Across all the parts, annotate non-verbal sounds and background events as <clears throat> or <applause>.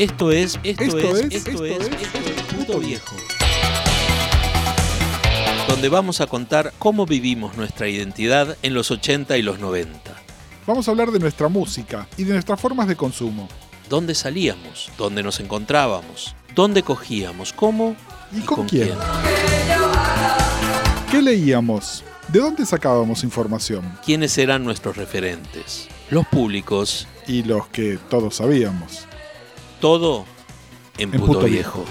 Esto es, esto, es, esto, es, esto es, Puto Viejo. Donde vamos a contar cómo vivimos nuestra identidad en los 80 y los 90. Vamos a hablar de nuestra música y de nuestras formas de consumo. ¿Dónde salíamos? ¿Dónde nos encontrábamos? ¿Dónde cogíamos? ¿Cómo? ¿Y, con, quién? ¿Qué leíamos? ¿De dónde sacábamos información? ¿Quiénes eran nuestros referentes? Los públicos. Y los que todos sabíamos. Todo en, Puto, viejo.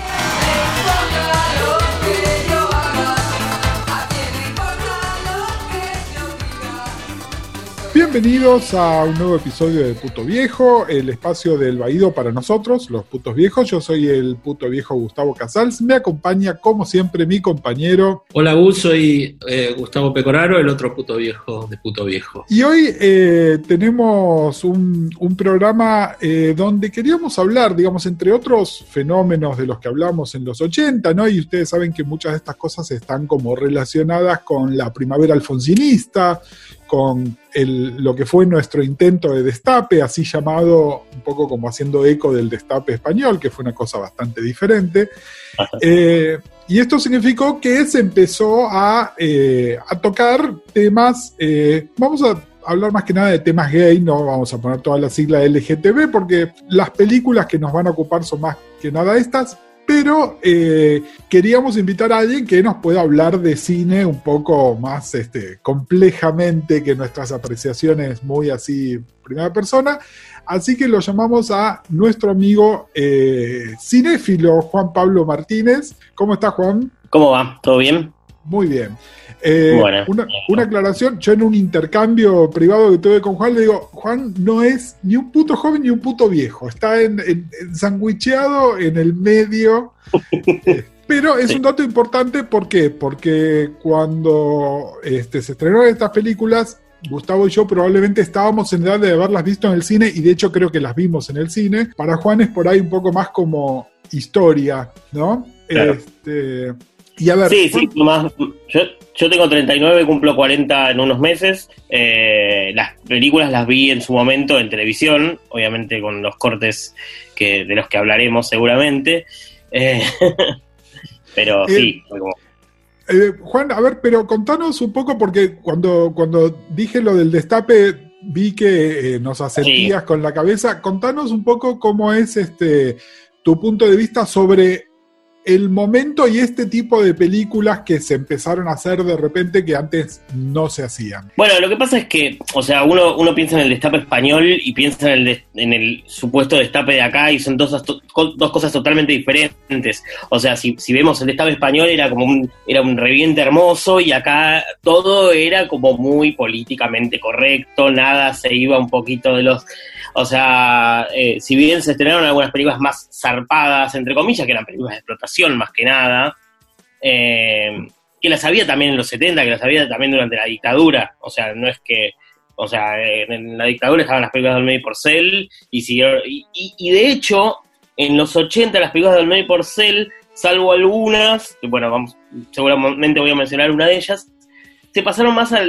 Bienvenidos a un nuevo episodio de Puto Viejo, el espacio del Baído para nosotros, los putos viejos. Yo soy el puto viejo Gustavo Casals. Me acompaña, como siempre, mi compañero. Hola, Gus, soy eh, Gustavo Pecoraro, el otro puto viejo de Puto Viejo. Y hoy eh, tenemos un, programa eh, donde queríamos hablar, digamos, entre otros fenómenos de los que hablamos en los 80, ¿no? Y ustedes saben que muchas de estas cosas están como relacionadas con la primavera alfonsinista con lo que fue nuestro intento de destape, así llamado un poco como haciendo eco del destape español, que fue una cosa bastante diferente. Eh, y esto significó que se empezó a, eh, tocar temas, eh, vamos a hablar más que nada de temas gay, no vamos a poner toda la sigla LGTB, porque las películas que nos van a ocupar son más que nada estas, pero eh, queríamos invitar a alguien que nos pueda hablar de cine un poco más este, complejamente que nuestras apreciaciones muy así primera persona. Así que lo llamamos a nuestro amigo eh, cinéfilo Juan Pablo Martínez. ¿Cómo está Juan? ¿Cómo va? ¿Todo bien? Muy bien. Eh, una, aclaración, yo en un intercambio privado que tuve con Juan le digo, Juan no es ni un puto joven ni un puto viejo, está en, en, en el medio. <laughs> Eh, pero es un dato importante, ¿por qué? Porque cuando este, se estrenaron estas películas, Gustavo y yo probablemente estábamos en edad de haberlas visto en el cine y de hecho creo que las vimos en el cine. Para Juan es por ahí un poco más como historia, ¿no? Este, y a ver, sí, sí, más, yo, yo tengo 39, cumplo 40 en unos meses. Eh, las películas las vi en su momento en televisión, obviamente con los cortes que, de los que hablaremos seguramente. Eh, <laughs> pero eh, sí, Juan, a ver, pero contanos un poco, porque cuando, cuando dije lo del destape, vi que nos asentías con la cabeza. Contanos un poco cómo es este tu punto de vista sobre el momento y este tipo de películas que se empezaron a hacer de repente que antes no se hacían. Bueno, lo que pasa es que, o sea, uno, uno piensa en el destape español y piensa en el, en el supuesto destape de acá y son dos, dos cosas totalmente diferentes. O sea, si, si vemos el destape español era como un, era un reviente hermoso y acá todo era como muy políticamente correcto, nada se iba un poquito de los o sea, eh, si bien se estrenaron algunas películas más zarpadas, entre comillas, que eran películas de explotación más que nada, eh, que las había también en los 70, que las había también durante la dictadura, o sea, no es que, o sea, en la dictadura estaban las películas de Olmedo y Porcel, y, y, y, de hecho, en los 80 las películas de Olmedo y Porcel, salvo algunas, que bueno, vamos, seguramente voy a mencionar una de ellas, se pasaron más a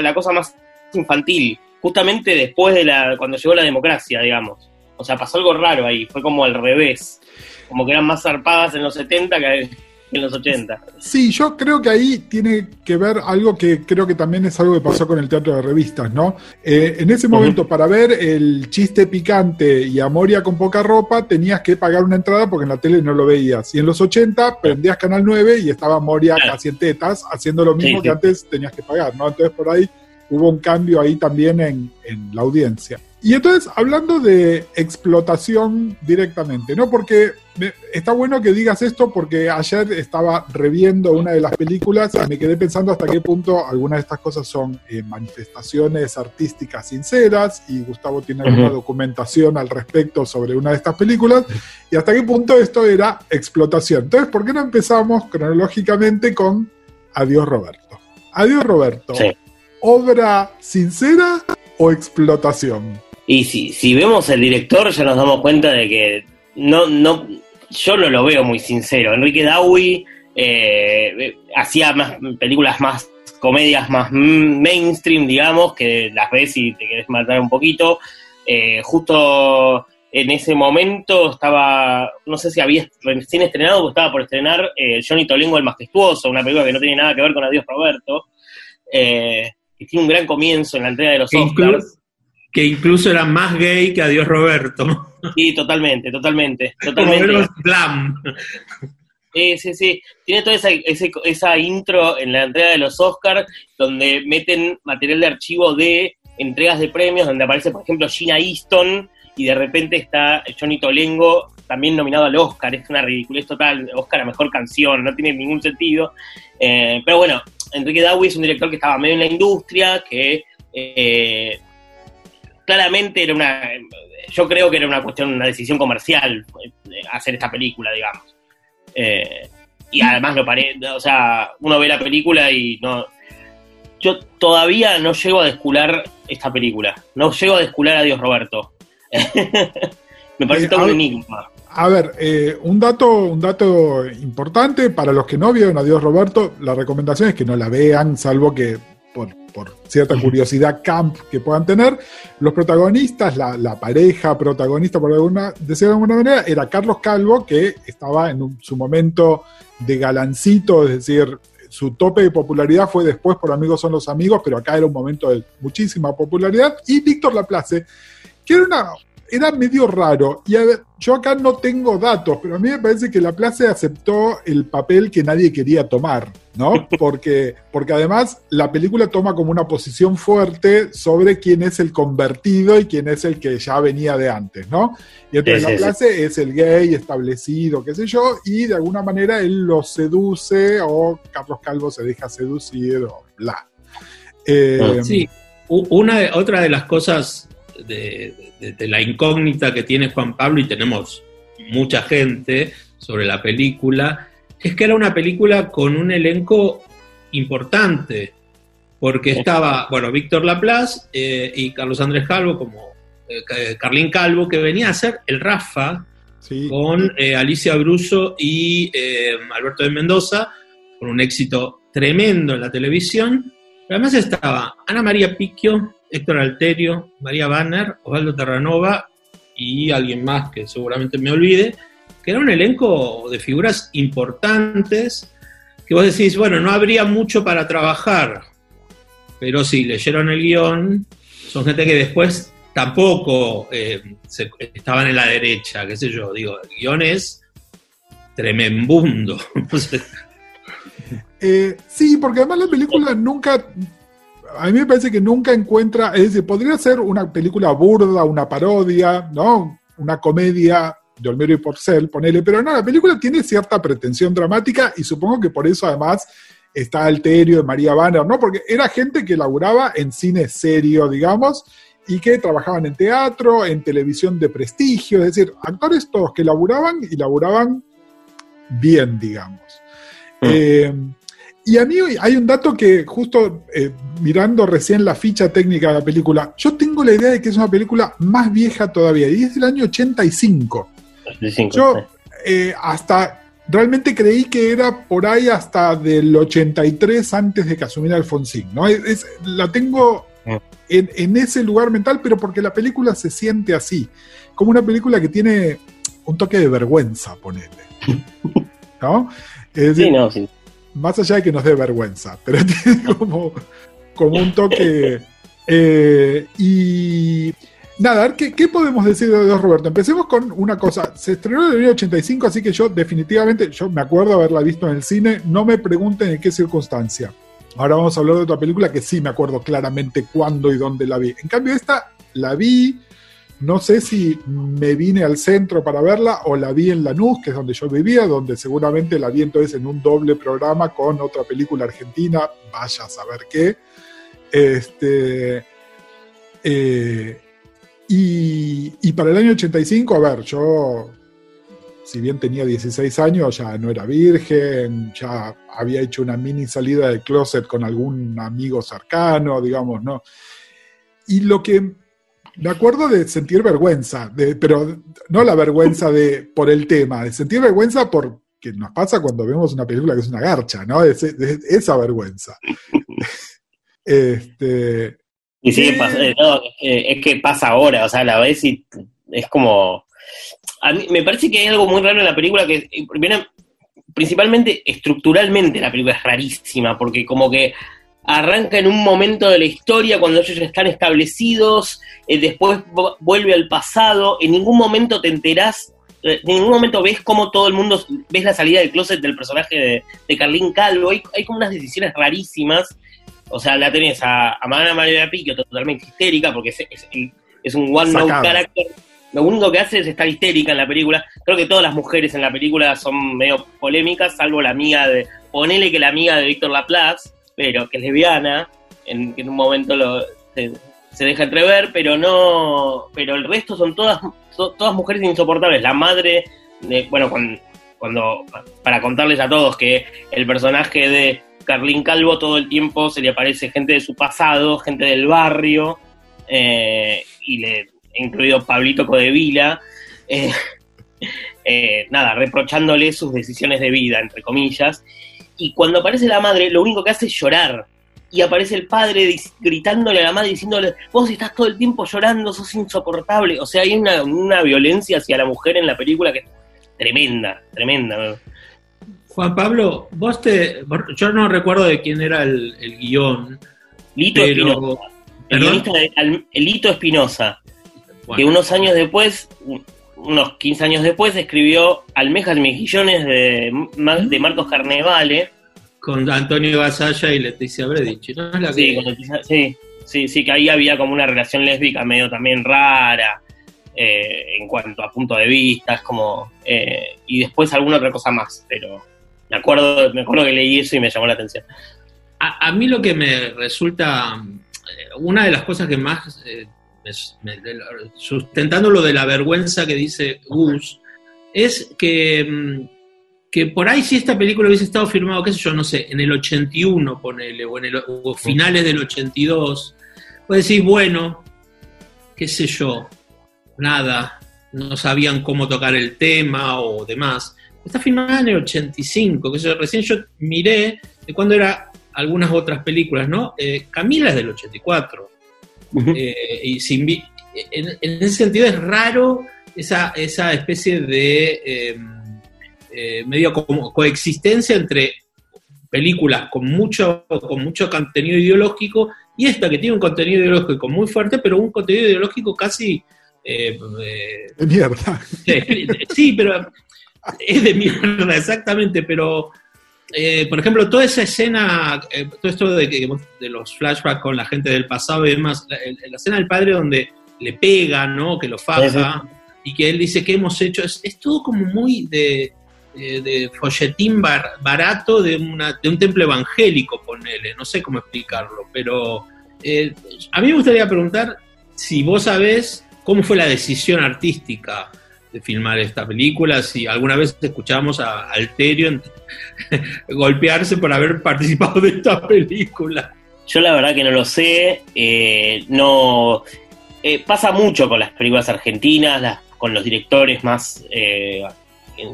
la cosa más infantil, justamente después de la, cuando llegó la democracia, digamos. O sea, pasó algo raro ahí, fue como al revés. Como que eran más zarpadas en los 70 que en los 80. Sí, yo creo que ahí tiene que ver algo que creo que también es algo que pasó con el teatro de revistas, ¿no? Eh, en ese momento, para ver el chiste picante y a Moria con poca ropa, tenías que pagar una entrada porque en la tele no lo veías. Y en los 80 prendías Canal 9 y estaba Moria casi en tetas, haciendo lo mismo que antes tenías que pagar, ¿no? Entonces por ahí hubo un cambio ahí también en, la audiencia. Y entonces, hablando de explotación directamente, ¿no? Porque está bueno que digas esto porque ayer estaba reviendo una de las películas y me quedé pensando hasta qué punto algunas de estas cosas son eh, manifestaciones artísticas sinceras y Gustavo tiene alguna documentación al respecto sobre una de estas películas y hasta qué punto esto era explotación. Entonces, ¿por qué no empezamos cronológicamente con Adiós Roberto? Adiós Roberto. Sí obra sincera o explotación? Y si, si vemos el director ya nos damos cuenta de que no, no, yo no lo veo muy sincero. Enrique Dawi eh, hacía más películas más comedias más mainstream, digamos, que las ves y te querés matar un poquito. Eh, justo en ese momento estaba, no sé si había recién estrenado o estaba por estrenar eh, Johnny Tolengo el Majestuoso, una película que no tiene nada que ver con Adiós Roberto, eh, que tiene un gran comienzo en la entrega de los Oscars. que incluso era más gay que Adiós Roberto. <laughs> Sí, totalmente, totalmente. <laughs> totalmente. Sí, sí, sí. Tiene toda esa, esa intro en la entrega de los Oscars, donde meten material de archivo de entregas de premios, donde aparece, por ejemplo, Gina Easton, y de repente está Johnny Tolengo también nominado al Oscar. Es una ridiculez total. Oscar a mejor canción, no tiene ningún sentido. Eh, pero bueno, Enrique Dawi es un director que estaba medio en la industria, que eh, claramente era una. Yo creo que era una cuestión, una decisión comercial eh, hacer esta película, digamos. Eh, y además lo paré, o sea, uno ve la película y no. Yo todavía no llego a descular esta película. No llego a descular a Dios Roberto. <laughs> Me parece todo un enigma. A ver, eh, un, dato, un dato importante para los que no vieron a Dios Roberto, la recomendación es que no la vean, salvo que por, cierta curiosidad camp que puedan tener. Los protagonistas, la, pareja protagonista, por alguna, de alguna manera, era Carlos Calvo, que estaba en su momento de galancito, es decir, su tope de popularidad fue después por Amigos son los amigos, pero acá era un momento de muchísima popularidad. Y Víctor Laplace, que era una, era medio raro. Y a ver, yo acá no tengo datos, pero a mí me parece que la Place aceptó el papel que nadie quería tomar, ¿no? <laughs> Porque, porque además la película toma como una posición fuerte sobre quién es el convertido y quién es el que ya venía de antes, ¿no? Y entonces la Place es el gay establecido, qué sé yo, y de alguna manera él lo seduce o Carlos Calvo se deja seducir o bla. Eh, sí, una, otra de las cosas de, la incógnita que tiene Juan Pablo, y tenemos mucha gente sobre la película, es que era una película con un elenco importante, porque estaba, bueno, Víctor Laplace eh, y Carlos Andrés Calvo, como eh, Carlín Calvo, que venía a ser el Rafa con eh, Alicia Bruso y Alberto de Mendoza, con un éxito tremendo en la televisión. además estaba Ana María Picchio, Héctor Alterio, María Banner, Osvaldo Terranova y alguien más que seguramente me olvide, que era un elenco de figuras importantes que vos decís, bueno, no habría mucho para trabajar, pero sí, leyeron el guion, son gente que después tampoco eh, estaban en la derecha, qué sé yo, digo, el guion es tremenbundo. <laughs> Eh, sí, porque además la película nunca a mí me parece que nunca encuentra, es decir, podría ser una película burda, una parodia, ¿no? Una comedia de Olmedo y Porcel, ponele, pero no, la película tiene cierta pretensión dramática y supongo que por eso además está Alterio de María Banner, ¿no? Porque era gente que laburaba en cine serio, digamos, y que trabajaban en teatro, en televisión de prestigio, es decir, actores todos que laburaban y laburaban bien, digamos. Mm. Eh, y a mí hay un dato que justo eh, mirando recién la ficha técnica de la película, yo tengo la idea de que es una película más vieja todavía, y es del año 85. yo eh, hasta realmente creí que era por ahí hasta del 83 antes de que asumiera Alfonsín, ¿no? la tengo mm. en, en, ese lugar mental, pero porque la película se siente así, como una película que tiene un toque de vergüenza, ponele. ¿No? sí, no, sí más allá de que nos dé vergüenza, <laughs> pero tiene como, como un toque. Eh, y nada, a ver, ¿qué, podemos decir de Dios Roberto? Empecemos con una cosa. Se estrenó en el año 85, así que yo definitivamente, yo me acuerdo haberla visto en el cine, no me pregunten en qué circunstancia. Ahora vamos a hablar de otra película que sí me acuerdo claramente cuándo y dónde la vi. En cambio, esta la vi no sé si me vine al centro para verla o la vi en Lanús, que es donde yo vivía, donde seguramente la vi entonces en un doble programa con otra película argentina, vaya a saber qué. Este, eh, y, para el año 85, a ver, yo, si bien tenía 16 años, ya no era virgen, ya había hecho una mini salida del closet con algún amigo cercano, digamos, ¿no? Y lo que me acuerdo de sentir vergüenza, de, pero no la vergüenza de por el tema, de sentir vergüenza por que nos pasa cuando vemos una película que es una garcha, ¿no? Es, esa vergüenza. <laughs> este, y sí, eh, es que pasa ahora, o sea, la ves y es como... A mí me parece que hay algo muy raro en la película que, viene, principalmente estructuralmente la película es rarísima, porque como que arranca en un momento de la historia cuando ellos ya están establecidos, eh, después vuelve al pasado, en ningún momento te enterás, eh, en ningún momento ves cómo todo el mundo, ves la salida del closet del personaje de, de Carlín Calvo, hay, como unas decisiones rarísimas, o sea, la tenés a, a María María Piquio totalmente histérica, porque es, un one-note character, lo único que hace es estar histérica en la película, creo que todas las mujeres en la película son medio polémicas, salvo la amiga de, ponele que la amiga de Víctor Laplace, pero que es lesbiana, en, en un momento lo, se, deja entrever, pero no, pero el resto son todas, todas mujeres insoportables. La madre, de, bueno, cuando, para contarles a todos que el personaje de Carlín Calvo todo el tiempo se le aparece gente de su pasado, gente del barrio, eh, y le, incluido Pablito Codevila, eh, <laughs> eh, nada, reprochándole sus decisiones de vida, entre comillas, y cuando aparece la madre, lo único que hace es llorar. Y aparece el padre gritándole a la madre, diciéndole, vos estás todo el tiempo llorando, sos insoportable. O sea, hay una, violencia hacia la mujer en la película que es tremenda, tremenda. Juan Pablo, vos te. Yo no recuerdo de quién era el, guion. Lito Espinosa. El Lito Espinosa. Que unos años después unos 15 años después, escribió Almejas y Mejillones de, de Marcos Carnevale. Con Antonio Basaya y Leticia Bredich, ¿no? sí, sí, sí, sí, que ahí había como una relación lésbica medio también rara. Eh, en cuanto a punto de vista, es como. Eh, y después alguna otra cosa más, pero me acuerdo, me acuerdo que leí eso y me llamó la atención. A, mí lo que me resulta. Eh, una de las cosas que más sustentando lo de la vergüenza que dice Gus, es que, mm, que por ahí si esta película hubiese estado filmado, qué sé yo, no sé, en el 81, ponele, o en el, finales del 82, puedes decir, bueno, qué sé yo, nada, no sabían cómo tocar el tema o demás. Está filmada en el 85, que yo, recién yo miré de cuando era algunas otras películas, ¿no? Eh, Camila es del 84. Eh, y sin, en, ese sentido es raro esa, esa especie de em, eh, medio como coexistencia entre películas con mucho, con mucho contenido ideológico y esta que tiene un contenido ideológico muy fuerte, pero un contenido ideológico casi... Eh, de mierda. sí, pero es de mierda, exactamente, pero eh, por ejemplo, toda esa escena, eh, todo esto de, de, los flashbacks con la gente del pasado y demás, la, escena del padre donde le pega, ¿no? Que lo faja, y que él dice que hemos hecho, es, todo como muy de, de, folletín barato de, una, de un templo evangélico, ponele, no sé cómo explicarlo, pero eh, a mí me gustaría preguntar si vos sabés cómo fue la decisión artística de filmar esta película, si alguna vez escuchamos a Alterio <laughs> golpearse por haber participado de esta película. Yo la verdad que no lo sé, eh, no eh, pasa mucho con las películas argentinas, con los directores más eh,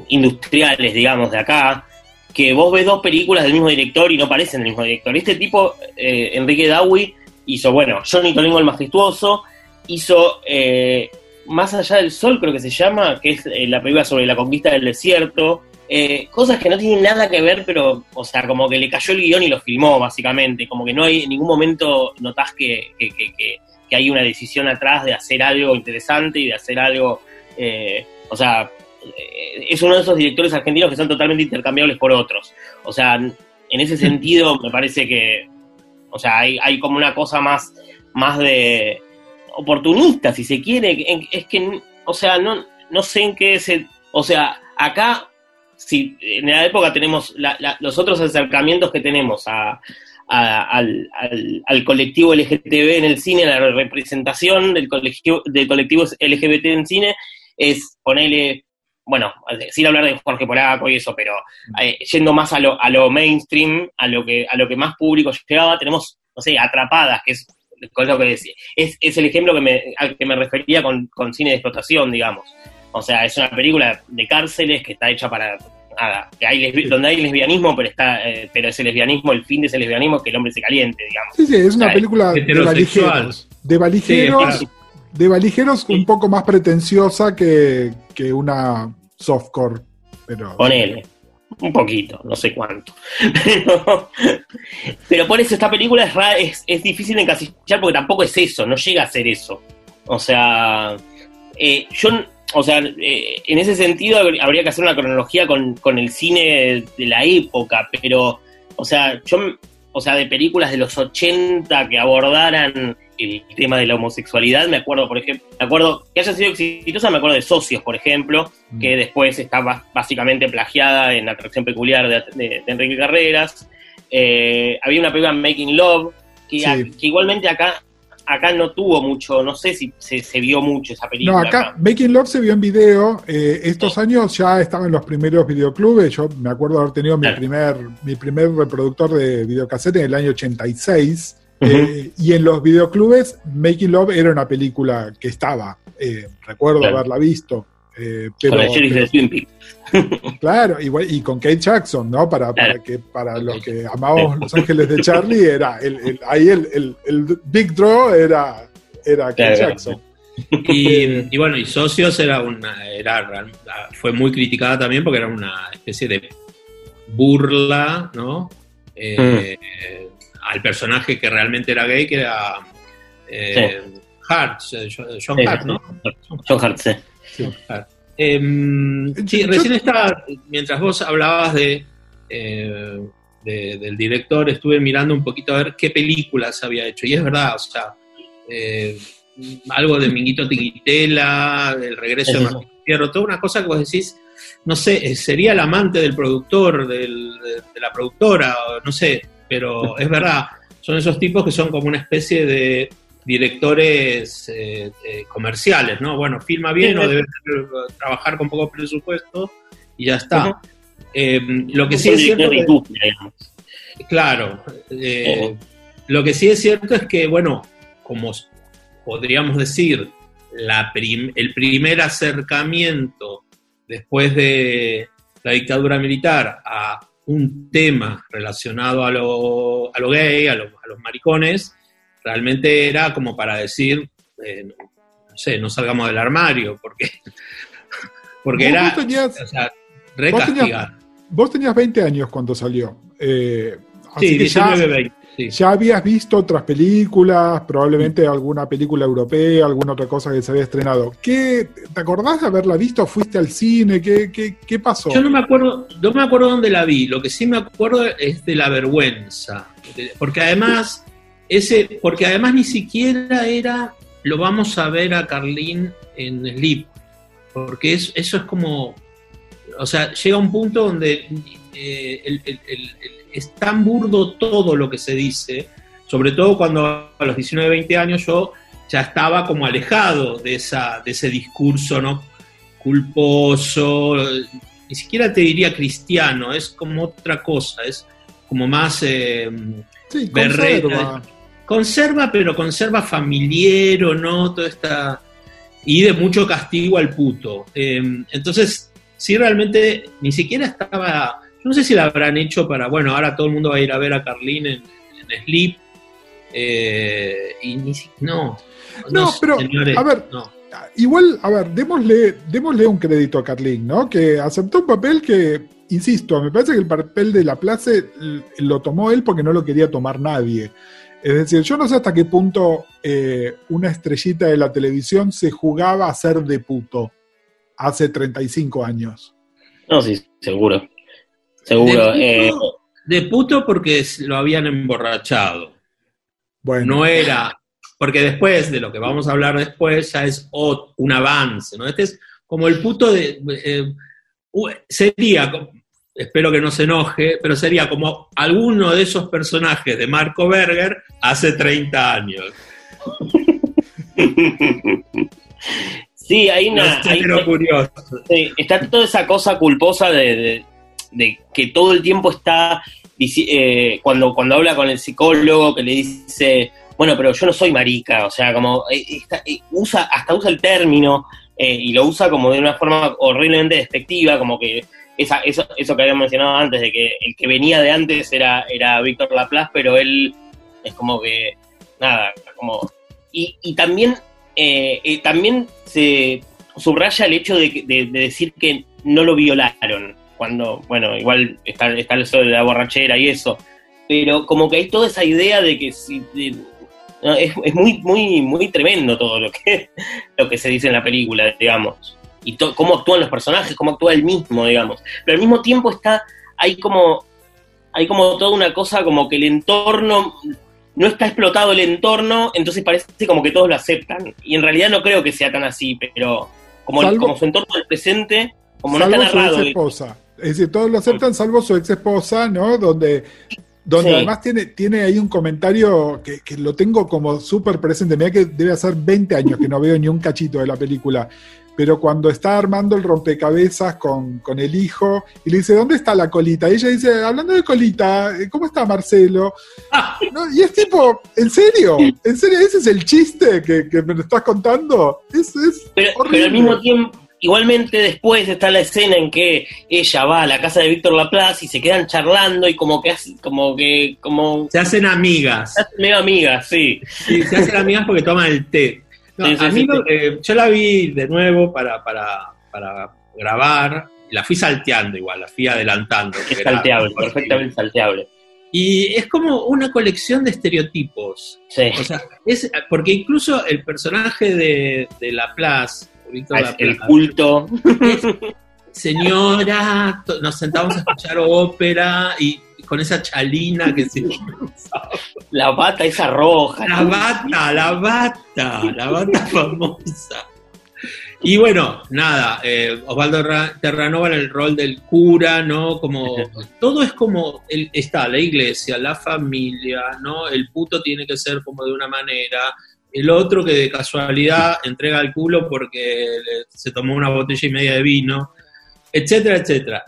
industriales, digamos, de acá, que vos ves dos películas del mismo director y no parecen del mismo director. Este tipo, Enrique Dawi, hizo, bueno, Johnny Tolingo el Majestuoso, hizo más allá del sol, creo que se llama, que es eh, la película sobre la conquista del desierto. Eh, cosas que no tienen nada que ver, pero, o sea, como que le cayó el guion y lo filmó, básicamente. Como que no hay en ningún momento notás que, que, hay una decisión atrás de hacer algo interesante y de hacer algo. Eh, o sea, es uno de esos directores argentinos que son totalmente intercambiables por otros. O sea, en ese sentido, me parece que. O sea, hay, hay como una cosa más, más de oportunista, si se quiere. Es que, o sea, no, no sé en qué es O sea, acá, si en la época tenemos los otros acercamientos que tenemos a, al, al, colectivo LGTB en el cine, la representación del colectivo, del colectivo LGBT en cine, es ponerle, bueno, sin hablar de Jorge Polaco y eso, pero eh, yendo más a lo, a lo mainstream, a lo que, a lo que más público llegaba, tenemos, no sé, Atrapadas, que es lo que decía. Es, es el ejemplo que me, al que me refería con, con cine de explotación, digamos. O sea, es una película de cárceles que está hecha para nada, que hay donde hay lesbianismo, pero está, eh, pero ese lesbianismo, el fin de ese lesbianismo que el hombre se caliente, digamos. Sí, sí, es una película de valijeros, de valijeros, de valijeros un poco más pretenciosa que, que una softcore. Pero... Ponele. Un poquito, no sé cuánto. <laughs> Pero, por eso esta película es, es, es difícil de encasillar porque tampoco es eso, no llega a ser eso. O sea, eh, yo, o sea, eh, en ese sentido habría que hacer una cronología con, con el cine de la época, pero, o sea, yo, o sea, de películas de los 80 que abordaran el tema de la homosexualidad. Me acuerdo, por ejemplo, me acuerdo que haya sido exitosa, me acuerdo de Socios, por ejemplo, mm. que después estaba básicamente plagiada en Atracción Peculiar de, Enrique Carreras. Eh, había una película Making Love, que, igualmente acá acá no tuvo mucho, no sé si se, vio mucho esa película. No, acá, Making Love se vio en video. Eh, estos años ya estaban los primeros videoclubes. Yo me acuerdo haber tenido mi, primer, mi primer reproductor de videocassette en el año 86. Eh, y en los videoclubes, Making Love era una película que estaba. Eh, recuerdo haberla visto. Eh, pero, <laughs> claro, igual, y con Kate Jackson, ¿no? Para, para que para los que amamos Los Ángeles de Charlie, era el, ahí el, el, Big Draw era, era Kate Jackson. Y, <laughs> y, bueno, y Socios era una, era, fue muy criticada también porque era una especie de burla, ¿no? Eh, al personaje que realmente era gay, que era eh, Hart, eh, John Hart, ¿no? John Hart, sí. Em, sí, recién estaba, mientras vos hablabas de, eh, del director, estuve mirando un poquito a ver qué películas había hecho. Y es verdad, o sea, algo de Minguito Tiquitela, El regreso de Martín Fierro, toda una cosa que vos decís, no sé, sería el amante del productor, de, de, la productora, no sé, pero es verdad, son esos tipos que son como una especie de directores eh, eh, comerciales, ¿no? Bueno, filma bien o debe trabajar con poco presupuesto y ya está. Eh, lo que sí es cierto... claro, lo que sí es cierto es que, bueno, como podríamos decir, la el primer acercamiento después de la dictadura militar a un tema relacionado a lo, a lo gay, a, los maricones, realmente era como para decir, eh, no sé, no salgamos del armario, porque, <laughs> porque era vos tenías, vos, tenías, 20 años cuando salió. Eh, sí, 19, 20. Ya habías visto otras películas, probablemente alguna película europea, alguna otra cosa que se había estrenado. ¿Qué, ¿Te acordás de haberla visto? ¿Fuiste al cine? ¿Qué, qué, pasó? Yo no me acuerdo, no me acuerdo dónde la vi. Lo que sí me acuerdo es de la vergüenza. Porque además, ese, porque además ni siquiera era lo vamos a ver a Carlín en Sleep. Porque eso es como. O sea, llega un punto donde eh, el es tan burdo todo lo que se dice, sobre todo cuando a los 19, 20 años yo ya estaba como alejado de, esa, de ese discurso ¿no? culposo, ni siquiera te diría cristiano, es como otra cosa, es como más eh, conserva. conserva, pero conserva familiar o no, toda esta... Y de mucho castigo al puto. Eh, entonces, sí, realmente ni siquiera estaba no sé si la habrán hecho para, bueno, ahora todo el mundo va a ir a ver a Carlín en, Sleep. Eh, y ni no. No, pero, a ver, igual, a ver, démosle, démosle un crédito a Carlín, ¿no? Que aceptó un papel que, insisto, me parece que el papel de la Place lo tomó él porque no lo quería tomar nadie. Es decir, yo no sé hasta qué punto eh, una estrellita de la televisión se jugaba a ser de puto hace 35 años. No, sí, seguro. Seguro. Eh, de puto, porque lo habían emborrachado. Bueno. No era. Porque después, de lo que vamos a hablar después, ya es un avance, ¿no? Este es como el puto de. Eh, sería, espero que no se enoje, pero sería como alguno de esos personajes de Marco Berger hace 30 años. Sí, hay una. curioso. está toda esa cosa culposa de, de que todo el tiempo está, eh, cuando, cuando habla con el psicólogo, que le dice, bueno, pero yo no soy marica, o sea, como, eh, eh, usa, hasta usa el término y lo usa como de una forma horriblemente despectiva, como que esa, eso, eso que había mencionado antes, de que el que venía de antes era, era Víctor Laplace, pero él es como que, nada, como... Y, y también eh, también se subraya el hecho de, decir que no lo violaron, cuando, bueno, igual está, está el sol de la borrachera y eso, pero como que hay toda esa idea de que si... es, muy, muy, muy tremendo todo lo que, <laughs> lo que se dice en la película, digamos. Y cómo actúan los personajes, cómo actúa el mismo, digamos. Pero al mismo tiempo está, hay como, hay como toda una cosa como que el entorno no está explotado el entorno, entonces parece como que todos lo aceptan. Y en realidad no creo que sea tan así, pero como, como su entorno del presente, como no está narrado. Su ex esposa. Es decir, todos lo aceptan salvo su ex esposa, ¿no? Donde, donde además tiene, tiene ahí un comentario que, que lo tengo como súper presente. Mira que debe hacer 20 años que no veo ni un cachito de la película pero cuando está armando el rompecabezas con, el hijo y le dice, ¿dónde está la colita? Y ella dice, hablando de colita, ¿cómo está Marcelo? <laughs> Y es tipo, ¿en serio? ¿En serio? ¿Ese es el chiste que, me lo estás contando? Es, pero, al mismo tiempo, igualmente después está la escena en que ella va a la casa de Víctor Laplace y se quedan charlando y como que, como que, como... Se hacen amigas. Se hacen medio amigas, sí. Sí, se hacen amigas porque toman el té. a mí eh, yo la vi de nuevo para, para, para grabar, la fui salteando igual, la fui adelantando. Es salteable, perfectamente salteable. Y es como una colección de estereotipos. Sí. O sea, es, porque incluso el personaje de, de Laplace, Ah, el culto. señora, nos sentamos a escuchar ópera y con esa chalina que se <laughs> La bata esa roja. La bata, la bata, la bata <laughs> famosa. Y bueno, nada, eh, Osvaldo Terranova en el rol del cura, ¿no? Como <laughs> todo es como está la iglesia, la familia, ¿no? El puto tiene que ser como de una manera, el otro que de casualidad entrega el culo porque se tomó una botella y media de vino, etcétera, etcétera.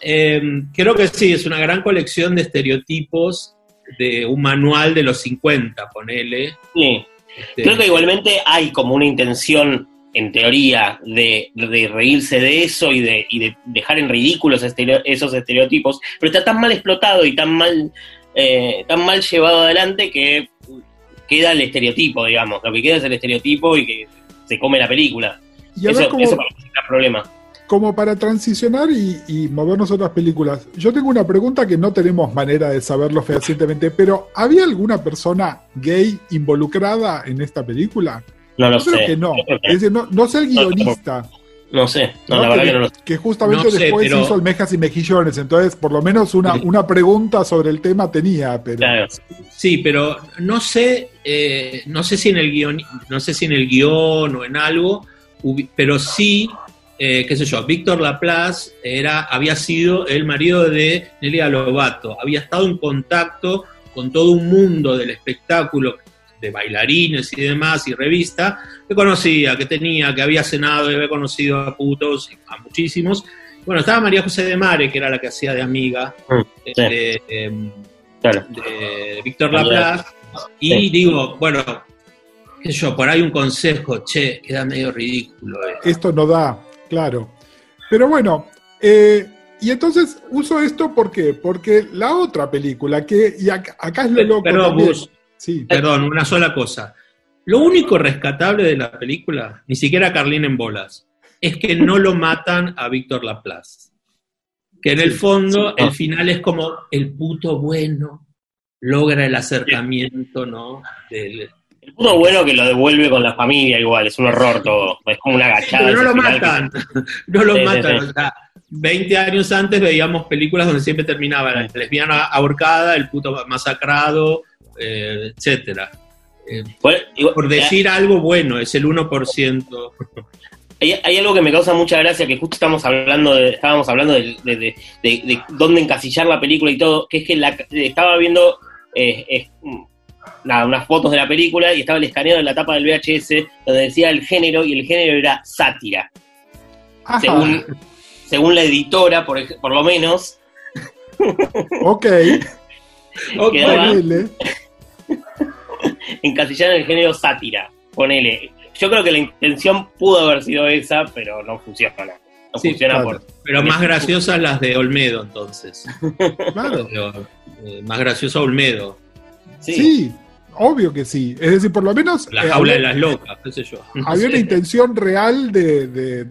Em, creo que sí, es una gran colección de estereotipos de un manual de los 50, ponele. Sí. Este, creo que igualmente hay como una intención, en teoría, de, reírse de eso y de, dejar en ridículo esos estereotipos, pero está tan mal explotado y tan mal, eh, tan mal llevado adelante que queda el estereotipo, digamos. Lo que queda es el estereotipo y que se come la película. eso, eso para mí es el problema como para transicionar y, movernos a otras películas, yo tengo una pregunta que no tenemos manera de saberlo fehacientemente, <laughs> pero ¿había alguna persona gay involucrada en esta película? No lo sé. Que no. Es decir, no, sé el guionista. No, sé, no, la verdad que, no lo sé. Que justamente después hizo Almejas y Mejillones, entonces por lo menos una, una pregunta sobre el tema tenía, pero... Sí, pero no sé, eh, no sé si en el guion, no sé si en el guion o en algo, pero sí eh, qué sé yo, Víctor Laplace era, había sido el marido de Nelia Lobato, había estado en contacto con todo un mundo del espectáculo de bailarines y demás y revista, que conocía, que tenía, que había cenado y había conocido a putos, a muchísimos. Bueno, estaba María José de Mare, que era la que hacía de amiga mm, em, de, Víctor Laplace. Y digo, bueno, qué sé yo, por ahí un consejo, che, queda medio ridículo. Esto no da, Claro. Pero bueno, eh, y entonces uso esto ¿por qué? porque la otra película, que y acá, es lo loco. Perdón, sí. perdón, una sola cosa. Lo único rescatable de la película, ni siquiera Carlín en bolas, es que no lo matan a Víctor Laplace. Que en el fondo, el final es como el puto bueno logra el acercamiento, ¿no? Del, uno bueno que lo devuelve con la familia igual, es un horror todo, es como una agachada. Pero no lo matan, <laughs> no lo matan. O sea, 20 años antes veíamos películas donde siempre terminaba la lesbiana ahorcada, el puto masacrado, eh, etcétera. Eh, por eh, decir algo bueno, es el 1%. Hay, hay, algo que me causa mucha gracia, que justo estamos hablando de, estábamos hablando de, de, dónde encasillar la película y todo, que es que la, estaba viendo nada, unas fotos de la película y estaba el escaneo de la tapa del VHS donde decía el género y el género era sátira. Según, según la editora, por, por lo menos. Ok. <laughs> okay. <laughs> Encasillar en el género sátira. Ponele. Yo creo que la intención pudo haber sido esa, pero no funciona. No funciona por. Pero más graciosas las de Olmedo, entonces. <laughs> claro. Eh, más gracioso Olmedo. sí obvio que sí. Es decir, por lo menos. La jaula de las locas, qué sé yo. <laughs> había una intención real de,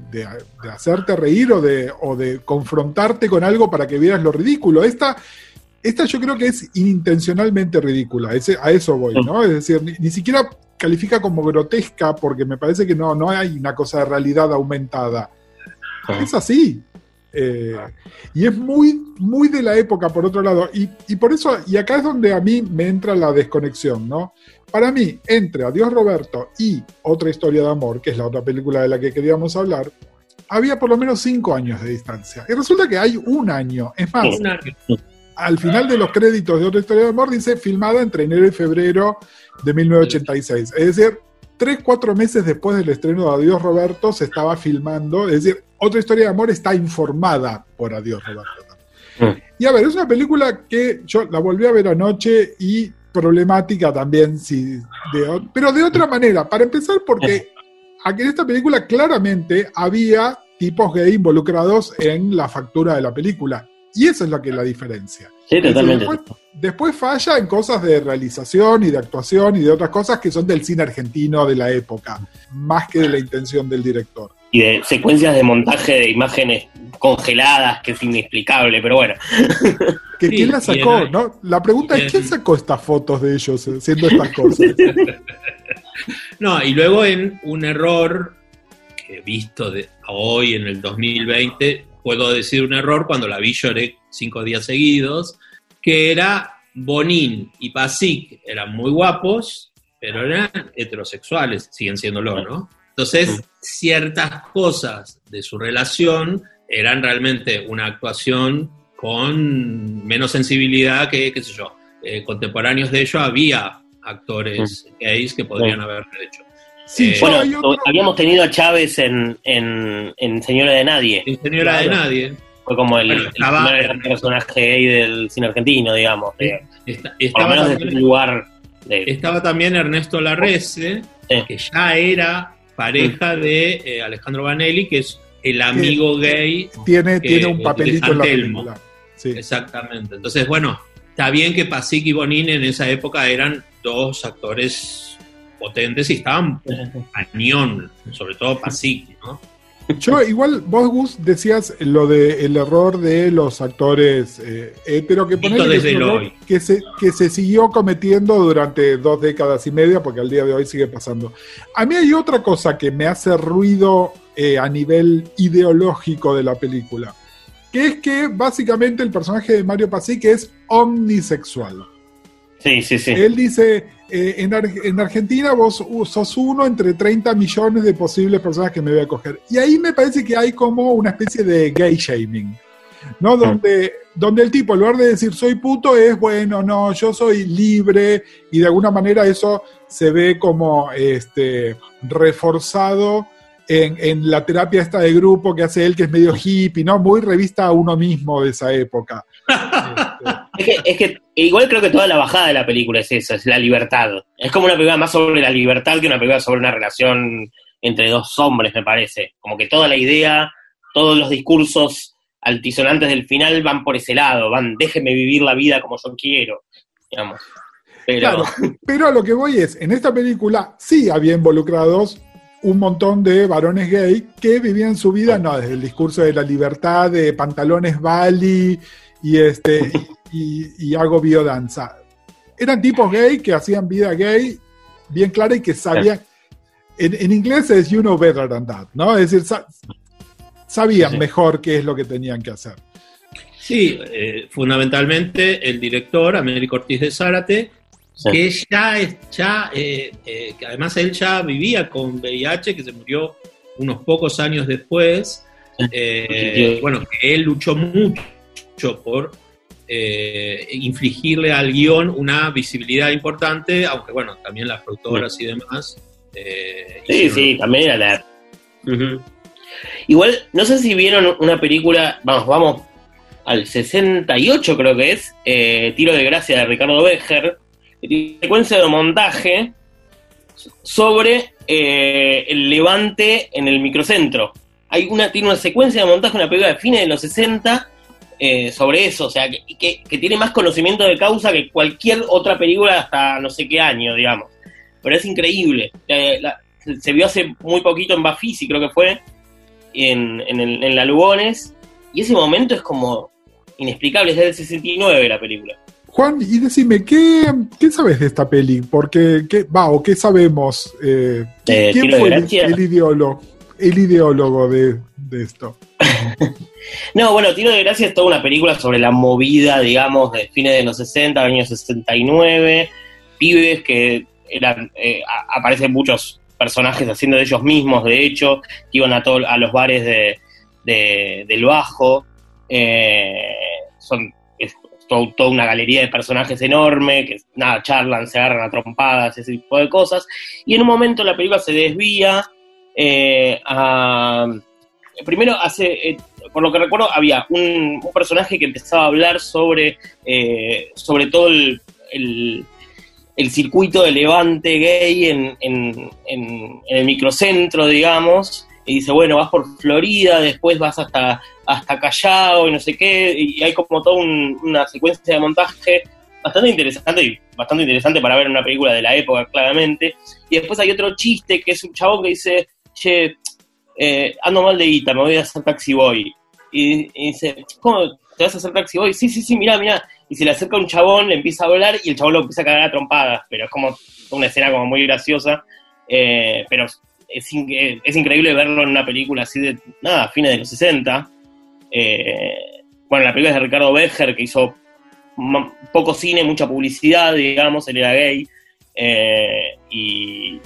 hacerte reír o de, o de confrontarte con algo para que vieras lo ridículo. Esta, esta yo creo que es inintencionalmente ridícula. a eso voy, ¿no? Es decir, ni, siquiera califica como grotesca porque me parece que no, no hay una cosa de realidad aumentada. Es así. Eh, y es muy, muy de la época, por otro lado. Y, por eso, y acá es donde a mí me entra la desconexión, ¿no? Para mí, entre Adiós Roberto y Otra historia de amor, que es la otra película de la que queríamos hablar, había por lo menos cinco años de distancia. Y resulta que hay un año. Es más, al final de los créditos de Otra historia de amor dice filmada entre enero y febrero de 1986. Es decir, tres, cuatro meses después del estreno de Adiós Roberto se estaba filmando, es decir, otra historia de amor está informada por Adiós Roberto. Mm. Y a ver, es una película que yo la volví a ver anoche y problemática también, sí, pero de otra manera. Para empezar, porque aquí en esta película claramente había tipos gay involucrados en la factura de la película. Y esa es lo que es la diferencia. Sí, totalmente. Después, falla en cosas de realización y de actuación y de otras cosas que son del cine argentino de la época, más que de la intención del director. Y de secuencias de montaje de imágenes congeladas, que es inexplicable, pero bueno. ¿Que ¿Quién la sacó? ¿no? La pregunta es, ¿quién sacó estas fotos de ellos haciendo estas cosas? <laughs> no, y luego en un error que visto de hoy en el 2020 puedo decir un error cuando la vi lloré cinco días seguidos, que era Bonín y Pasic eran muy guapos, pero eran heterosexuales, siguen siéndolo, ¿no? Entonces, ciertas cosas de su relación eran realmente una actuación con menos sensibilidad que, qué sé yo, eh, contemporáneos de ellos había actores gays que podrían haber hecho. Sí, eh, bueno, habíamos tenido a Chávez en, en, Señora de Nadie. En Señora de Nadie. Fue como el, primer personaje gay del cine argentino, digamos. estaba, también, lugar estaba también Ernesto Larrese, que ya era pareja de eh, Alejandro Vanelli, que es el amigo gay. Tiene, tiene un papelito en la película. Exactamente. Entonces, bueno, está bien que Pasic y Bonin en esa época eran dos actores potentes y estaban <laughs> cañón, sobre todo Pasic, ¿no? Yo, igual, vos, Gus, decías lo del error de los actores eh, pero que, ponerle que, se, que se siguió cometiendo durante dos décadas y media, porque al día de hoy sigue pasando. A mí hay otra cosa que me hace ruido eh, a nivel ideológico de la película, que es que básicamente el personaje de Mario Pasic es omnisexual. Sí, sí, sí. Él dice, eh, en, Argentina vos sos uno entre 30 millones de posibles personas que me voy a coger. Y ahí me parece que hay como una especie de gay shaming, ¿no? Donde, donde el tipo, en lugar de decir soy puto, es bueno, no, yo soy libre, y de alguna manera eso se ve como este, reforzado en, en, la terapia esta de grupo que hace él, que es medio hippie, ¿no? Muy revista a uno mismo de esa época. Es, que, igual creo que toda la bajada de la película es eso, es la libertad. Es como una película más sobre la libertad que una película sobre una relación entre dos hombres, me parece. Como que toda la idea, todos los discursos altisonantes del final van por ese lado, van, déjeme vivir la vida como yo quiero, digamos. Pero... pero a lo que voy es, en esta película sí había involucrados un montón de varones gay que vivían su vida, no, desde el discurso de la libertad, de pantalones Bali y, este, y, hago biodanza. Eran tipos gay que hacían vida gay bien clara y que sabían. En, inglés es you know better than that, ¿no? Es decir, sabían mejor qué es lo que tenían que hacer. Sí, eh, fundamentalmente el director, Américo Ortiz de Zárate, que ya, ya eh, eh, que además él ya vivía con VIH, que se murió unos pocos años después. bueno, que él luchó mucho por eh, infligirle al guion una visibilidad importante, aunque bueno, también las productoras y demás. Eh, sí, sí, también era la... Igual, no sé si vieron una película, vamos, vamos al 68 creo que es, eh, Tiro de Gracia de Ricardo Becher, secuencia de montaje sobre el levante en el microcentro. Hay una, tiene una secuencia de montaje, una película de fines de los 60, eh, sobre eso, o sea, que, que, tiene más conocimiento de causa que cualquier otra película hasta no sé qué año, digamos. Pero es increíble. se vio hace muy poquito en Bafisi, creo que fue, en, en, La Lugones, y ese momento es como inexplicable, es del 69 la película. Juan, y decime, ¿qué, qué sabes de esta peli? Porque, ¿qué, va, o qué sabemos? Eh, eh ¿Quién fue el, ideólogo, el ideólogo de, esto? <laughs> no, bueno, Tiro de Gracia es toda una película sobre la movida, digamos, de fines de los 60, años 69, pibes que eran, eh, aparecen muchos personajes haciendo de ellos mismos, de hecho, que iban a, a los bares de, del Bajo, eh, son toda una galería de personajes enorme, que nada, charlan, se agarran a trompadas, ese tipo de cosas. Y en un momento la película se desvía eh, a... Primero hace, eh, por lo que recuerdo, había un, personaje que empezaba a hablar sobre, eh, sobre todo el, el, circuito de levante gay en, en, en el microcentro, digamos, y dice, bueno, vas por Florida, después vas hasta, hasta Callao y no sé qué, y hay como toda una secuencia de montaje bastante interesante y bastante interesante para ver una película de la época, claramente. Y después hay otro chiste que es un chabón que dice, che, eh, ando mal de guita, me voy a hacer taxi boy. Y, dice, ¿cómo te vas a hacer taxi boy? Sí, sí, sí, mira, mira. Y se le acerca un chabón, le empieza a hablar y el chabón lo empieza a cagar a trompadas, pero es como una escena como muy graciosa. Eh, pero es, es, increíble verlo en una película así de, nada, fines de los 60. Eh, bueno, la película es de Ricardo Becher, que hizo poco cine, mucha publicidad, digamos, él era gay. Eh, y,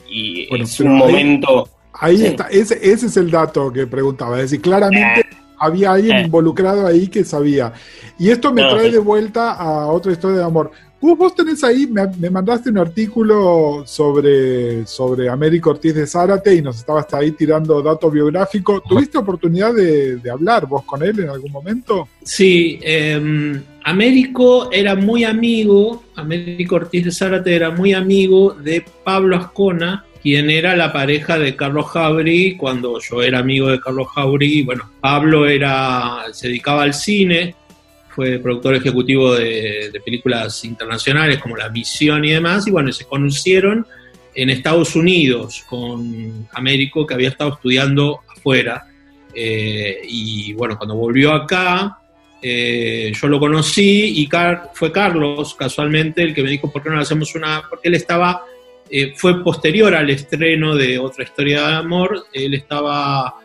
es un momento... Ahí está, ese, ese, es el dato que preguntaba, es decir, claramente... Eh, había alguien involucrado ahí que sabía. Y esto me trae de vuelta a otra historia de amor. Vos, tenés ahí, me, mandaste un artículo sobre, sobre Américo Ortiz de Zárate y nos estabas ahí tirando datos biográficos. ¿Tuviste oportunidad de, hablar vos con él en algún momento? Sí, eh, Américo era muy amigo, Américo Ortiz de Zárate era muy amigo de Pablo Ascona, quien era la pareja de Carlos Jabri cuando yo era amigo de Carlos Jabri. Bueno, Pablo era, se dedicaba al cine, fue productor ejecutivo de, películas internacionales como La Misión y demás, y bueno, se conocieron en Estados Unidos con Américo, que había estado estudiando afuera. Eh, y bueno, cuando volvió acá, eh, yo lo conocí y fue Carlos, casualmente, el que me dijo, ¿por qué no hacemos una? Porque él estaba, eh, fue posterior al estreno de Otra Historia de Amor, él estaba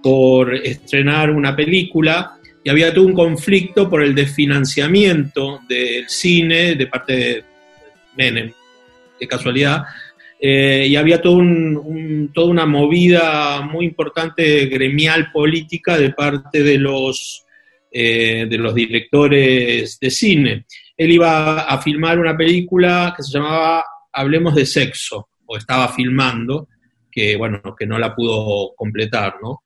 por estrenar una película y había todo un conflicto por el desfinanciamiento del cine de parte de Menem, de casualidad, eh, y había todo un, toda una movida muy importante gremial política de parte de los, eh, de los directores de cine. Él iba a filmar una película que se llamaba Hablemos de Sexo, o estaba filmando, que bueno, que no la pudo completar, ¿no?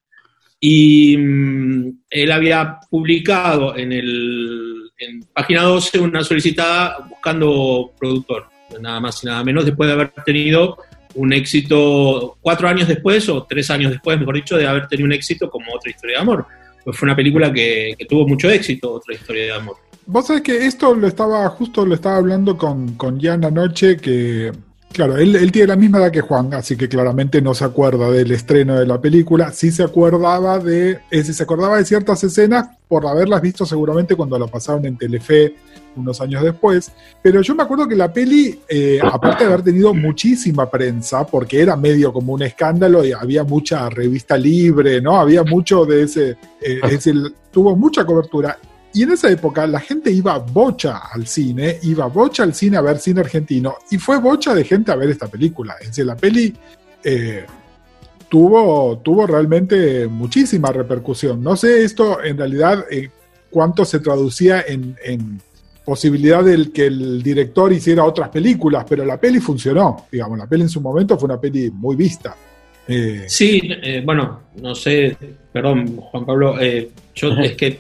Y mm, él había publicado en, el, en página 12 una solicitada buscando productor, nada más y nada menos, después de haber tenido un éxito cuatro años después, o tres años después, mejor dicho, de haber tenido un éxito como Otra Historia de Amor. Pues fue una película que, tuvo mucho éxito, Otra Historia de Amor. Vos sabés que esto lo estaba, justo lo estaba hablando con, con Jan anoche, que Claro, él, tiene la misma edad que Juan, así que claramente no se acuerda del estreno de la película. Sí se acordaba de, se acordaba de ciertas escenas por haberlas visto seguramente cuando la pasaron en Telefe unos años después. Pero yo me acuerdo que la peli, eh, aparte de haber tenido muchísima prensa, porque era medio como un escándalo y había mucha revista libre, ¿no? Había mucho de ese, eh, ese tuvo mucha cobertura. Y en esa época la gente iba bocha al cine, iba bocha al cine a ver cine argentino, y fue bocha de gente a ver esta película. Es decir, la peli eh, tuvo, tuvo realmente muchísima repercusión. No sé esto en realidad eh, cuánto se traducía en, posibilidad de que el director hiciera otras películas, pero la peli funcionó, digamos, la peli en su momento fue una peli muy vista. Eh, sí, bueno, no sé, perdón, Juan Pablo, yo es que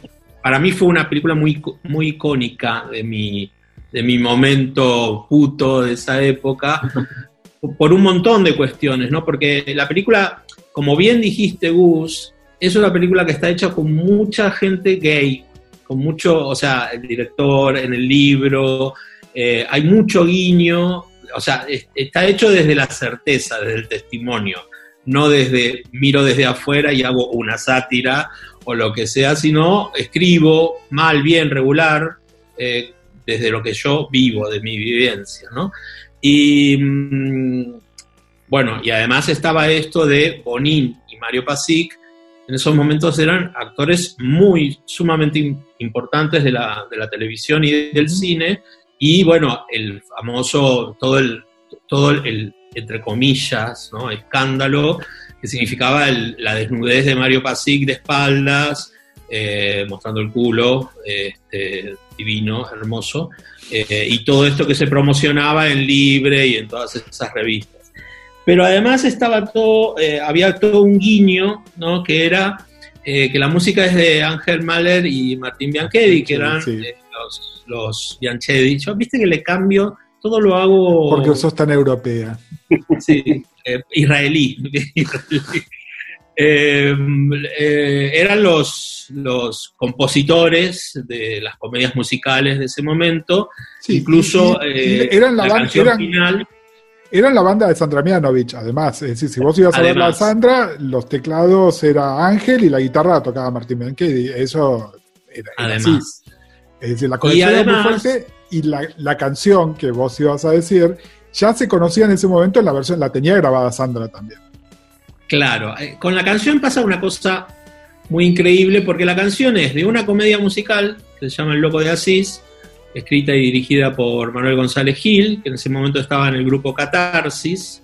para mí fue una película muy, muy icónica de mi, de mi momento puto de esa época, <laughs> por un montón de cuestiones, ¿no? Porque la película, como bien dijiste, Gus, es una película que está hecha con mucha gente gay, con mucho, o sea, el director en el libro, eh, hay mucho guiño, o sea, está hecho desde la certeza, desde el testimonio, no desde miro desde afuera y hago una sátira o lo que sea, sino escribo mal, bien, regular, eh, desde lo que yo vivo, de mi vivencia, ¿no? Y mm, bueno, y además estaba esto de Bonín y Mario Pasic, en esos momentos eran actores muy sumamente importantes de la, de la televisión y del cine, y bueno, el famoso, todo el, todo el, entre comillas, ¿no? escándalo que significaba la desnudez de Mario Pasic de espaldas, eh, mostrando el culo, este, divino, hermoso, eh, y todo esto que se promocionaba en Libre y en todas esas revistas. Pero además estaba todo, eh, había todo un guiño, ¿no? que era que la música es de Ángel Mahler y Martín Bianchetti, que eran los los Bianchetti. Yo, viste que le cambio, todo lo hago... Porque sos tan europea. Sí, eh, israelí. <laughs> Eh, eh, eran los, los compositores de las comedias musicales de ese momento. Incluso eran la, canción final eran la banda de Sandra Mianovich, además. Es decir, si vos ibas a ver a Sandra, los teclados era Ángel y la guitarra tocaba Martín Bianchetti. Eso era, además. Es decir, la conexión era muy fuerte y la, canción que vos ibas a decir ya se conocía en ese momento en la versión, la tenía grabada Sandra también. Claro, eh, con la canción pasa una cosa muy increíble porque la canción es de una comedia musical que se llama El Loco de Asís, escrita y dirigida por Manuel González Gil, que en ese momento estaba en el grupo Catarsis,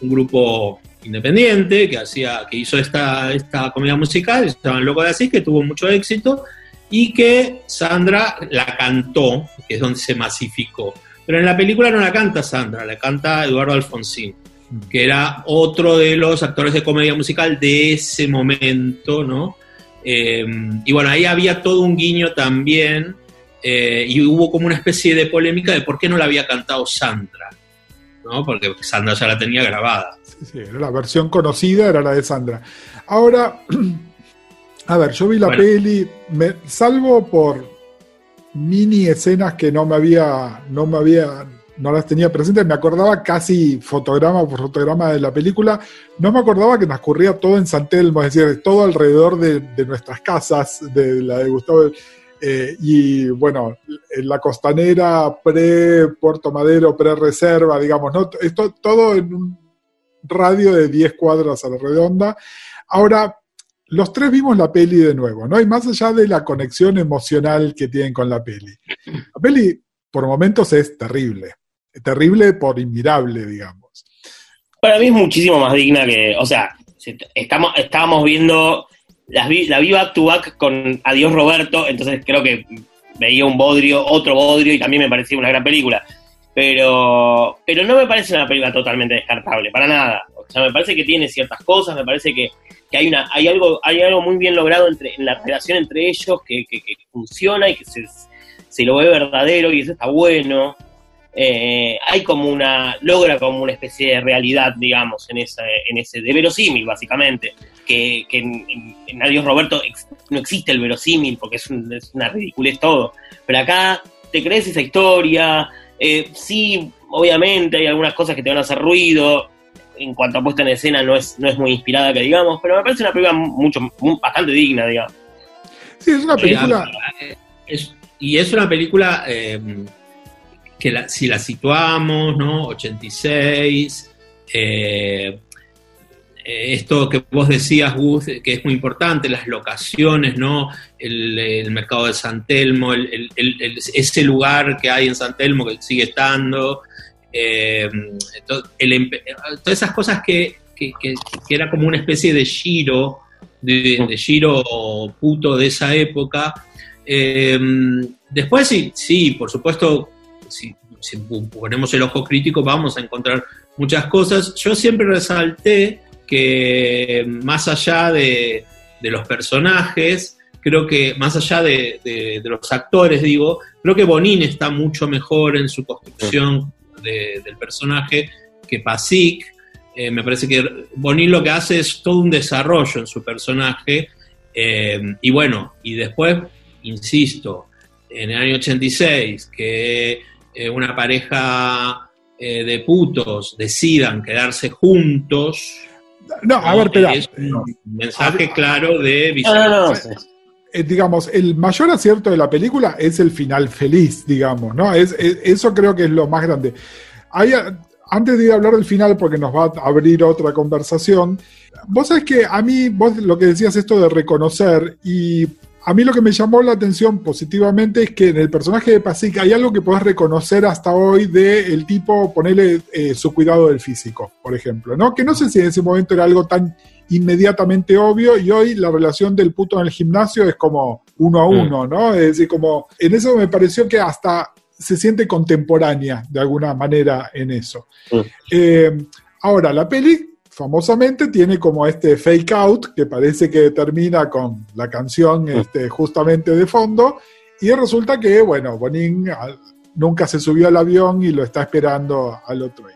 un grupo independiente que hacía, que hizo esta, esta comedia musical, se llama El Loco de Asís, que tuvo mucho éxito, y que Sandra la cantó, que es donde se masificó. Pero en la película no la canta Sandra, la canta Eduardo Alfonsín, mm. que era otro de los actores de comedia musical de ese momento, ¿no? Em, y bueno, ahí había todo un guiño también, eh, y hubo como una especie de polémica de por qué no la había cantado Sandra, ¿no? Porque Sandra ya la tenía grabada. Sí, sí, la versión conocida era la de Sandra. Ahora, <clears throat> A ver, yo vi la peli, me, salvo por mini escenas que no me había, no me había, no las tenía presentes, me acordaba casi fotograma por fotograma de la película, no me acordaba que transcurría todo en San Telmo, es decir, todo alrededor de, nuestras casas, de la de Gustavo. Eh, y bueno, en la costanera pre-Puerto Madero, pre-reserva, digamos, ¿no? Esto, todo en un radio de 10 cuadras a la redonda. Ahora, los tres vimos la peli de nuevo, ¿no? Y más allá de la conexión emocional que tienen con la peli. La peli, por momentos, es terrible. Terrible por inmirable, digamos. Para mí es muchísimo más digna que. O sea, estamos, estábamos viendo la, la viva to back con Adiós Roberto, entonces creo que veía un bodrio, otro bodrio, y también me parecía una gran película. Pero, pero no me parece una película totalmente descartable, para nada. O sea, me parece que tiene ciertas cosas, me parece que que hay una hay algo hay algo muy bien logrado entre en la relación entre ellos que, funciona y que se, se, lo ve verdadero y eso está bueno. Eh, hay como una logra como una especie de realidad digamos en esa en ese de verosímil básicamente. Que, en, Adiós Roberto no existe el verosímil porque es, una ridiculez todo. Pero acá te crees esa historia eh, sí obviamente hay algunas cosas que te van a hacer ruido en cuanto a puesta en escena no es, no es muy inspirada que digamos, pero me parece una película mucho, bastante digna, digamos. Sí, es una película... Eh, y es una película eh, que si la situamos, ¿no? 86, eh, esto que vos decías, Gus, que es muy importante, las locaciones, ¿no? El, mercado de San Telmo, ese lugar que hay en San Telmo que sigue estando, eh, todas esas cosas que, era como una especie de giro, de, giro puto de esa época. Eh, después sí, sí, por supuesto, si, ponemos el ojo crítico vamos a encontrar muchas cosas. Yo siempre resalté que más allá de, los personajes, creo que más allá de, los actores, digo, creo que Bonín está mucho mejor en su construcción del personaje que Pasic. Eh, me parece que Bonin lo que hace es todo un desarrollo en su personaje. Eh, y bueno, y después insisto, en el año 86, que eh, una pareja eh, de putos decidan quedarse juntos. No, a ver, espera. Es un mensaje claro de eh, digamos, el mayor acierto de la película es el final feliz, digamos, ¿no? Es, eso creo que es lo más grande. Hay, antes de ir a hablar del final, porque nos va a abrir otra conversación, vos sabés que a mí, vos lo que decías esto de reconocer, y a mí lo que me llamó la atención positivamente es que en el personaje de Pasic hay algo que podés reconocer hasta hoy de el tipo ponerle eh, su cuidado del físico, por ejemplo, ¿no? Que no sé si en ese momento era algo tan inmediatamente obvio y hoy la relación del puto en el gimnasio es como uno a mm. uno, ¿no? Es decir, como en eso me pareció que hasta se siente contemporánea de alguna manera en eso. Mm. Eh, ahora, la peli famosamente tiene como este fake out que parece que termina con la canción mm. este, justamente de fondo y resulta que, bueno, Bonin nunca se subió al avión y lo está esperando al otro.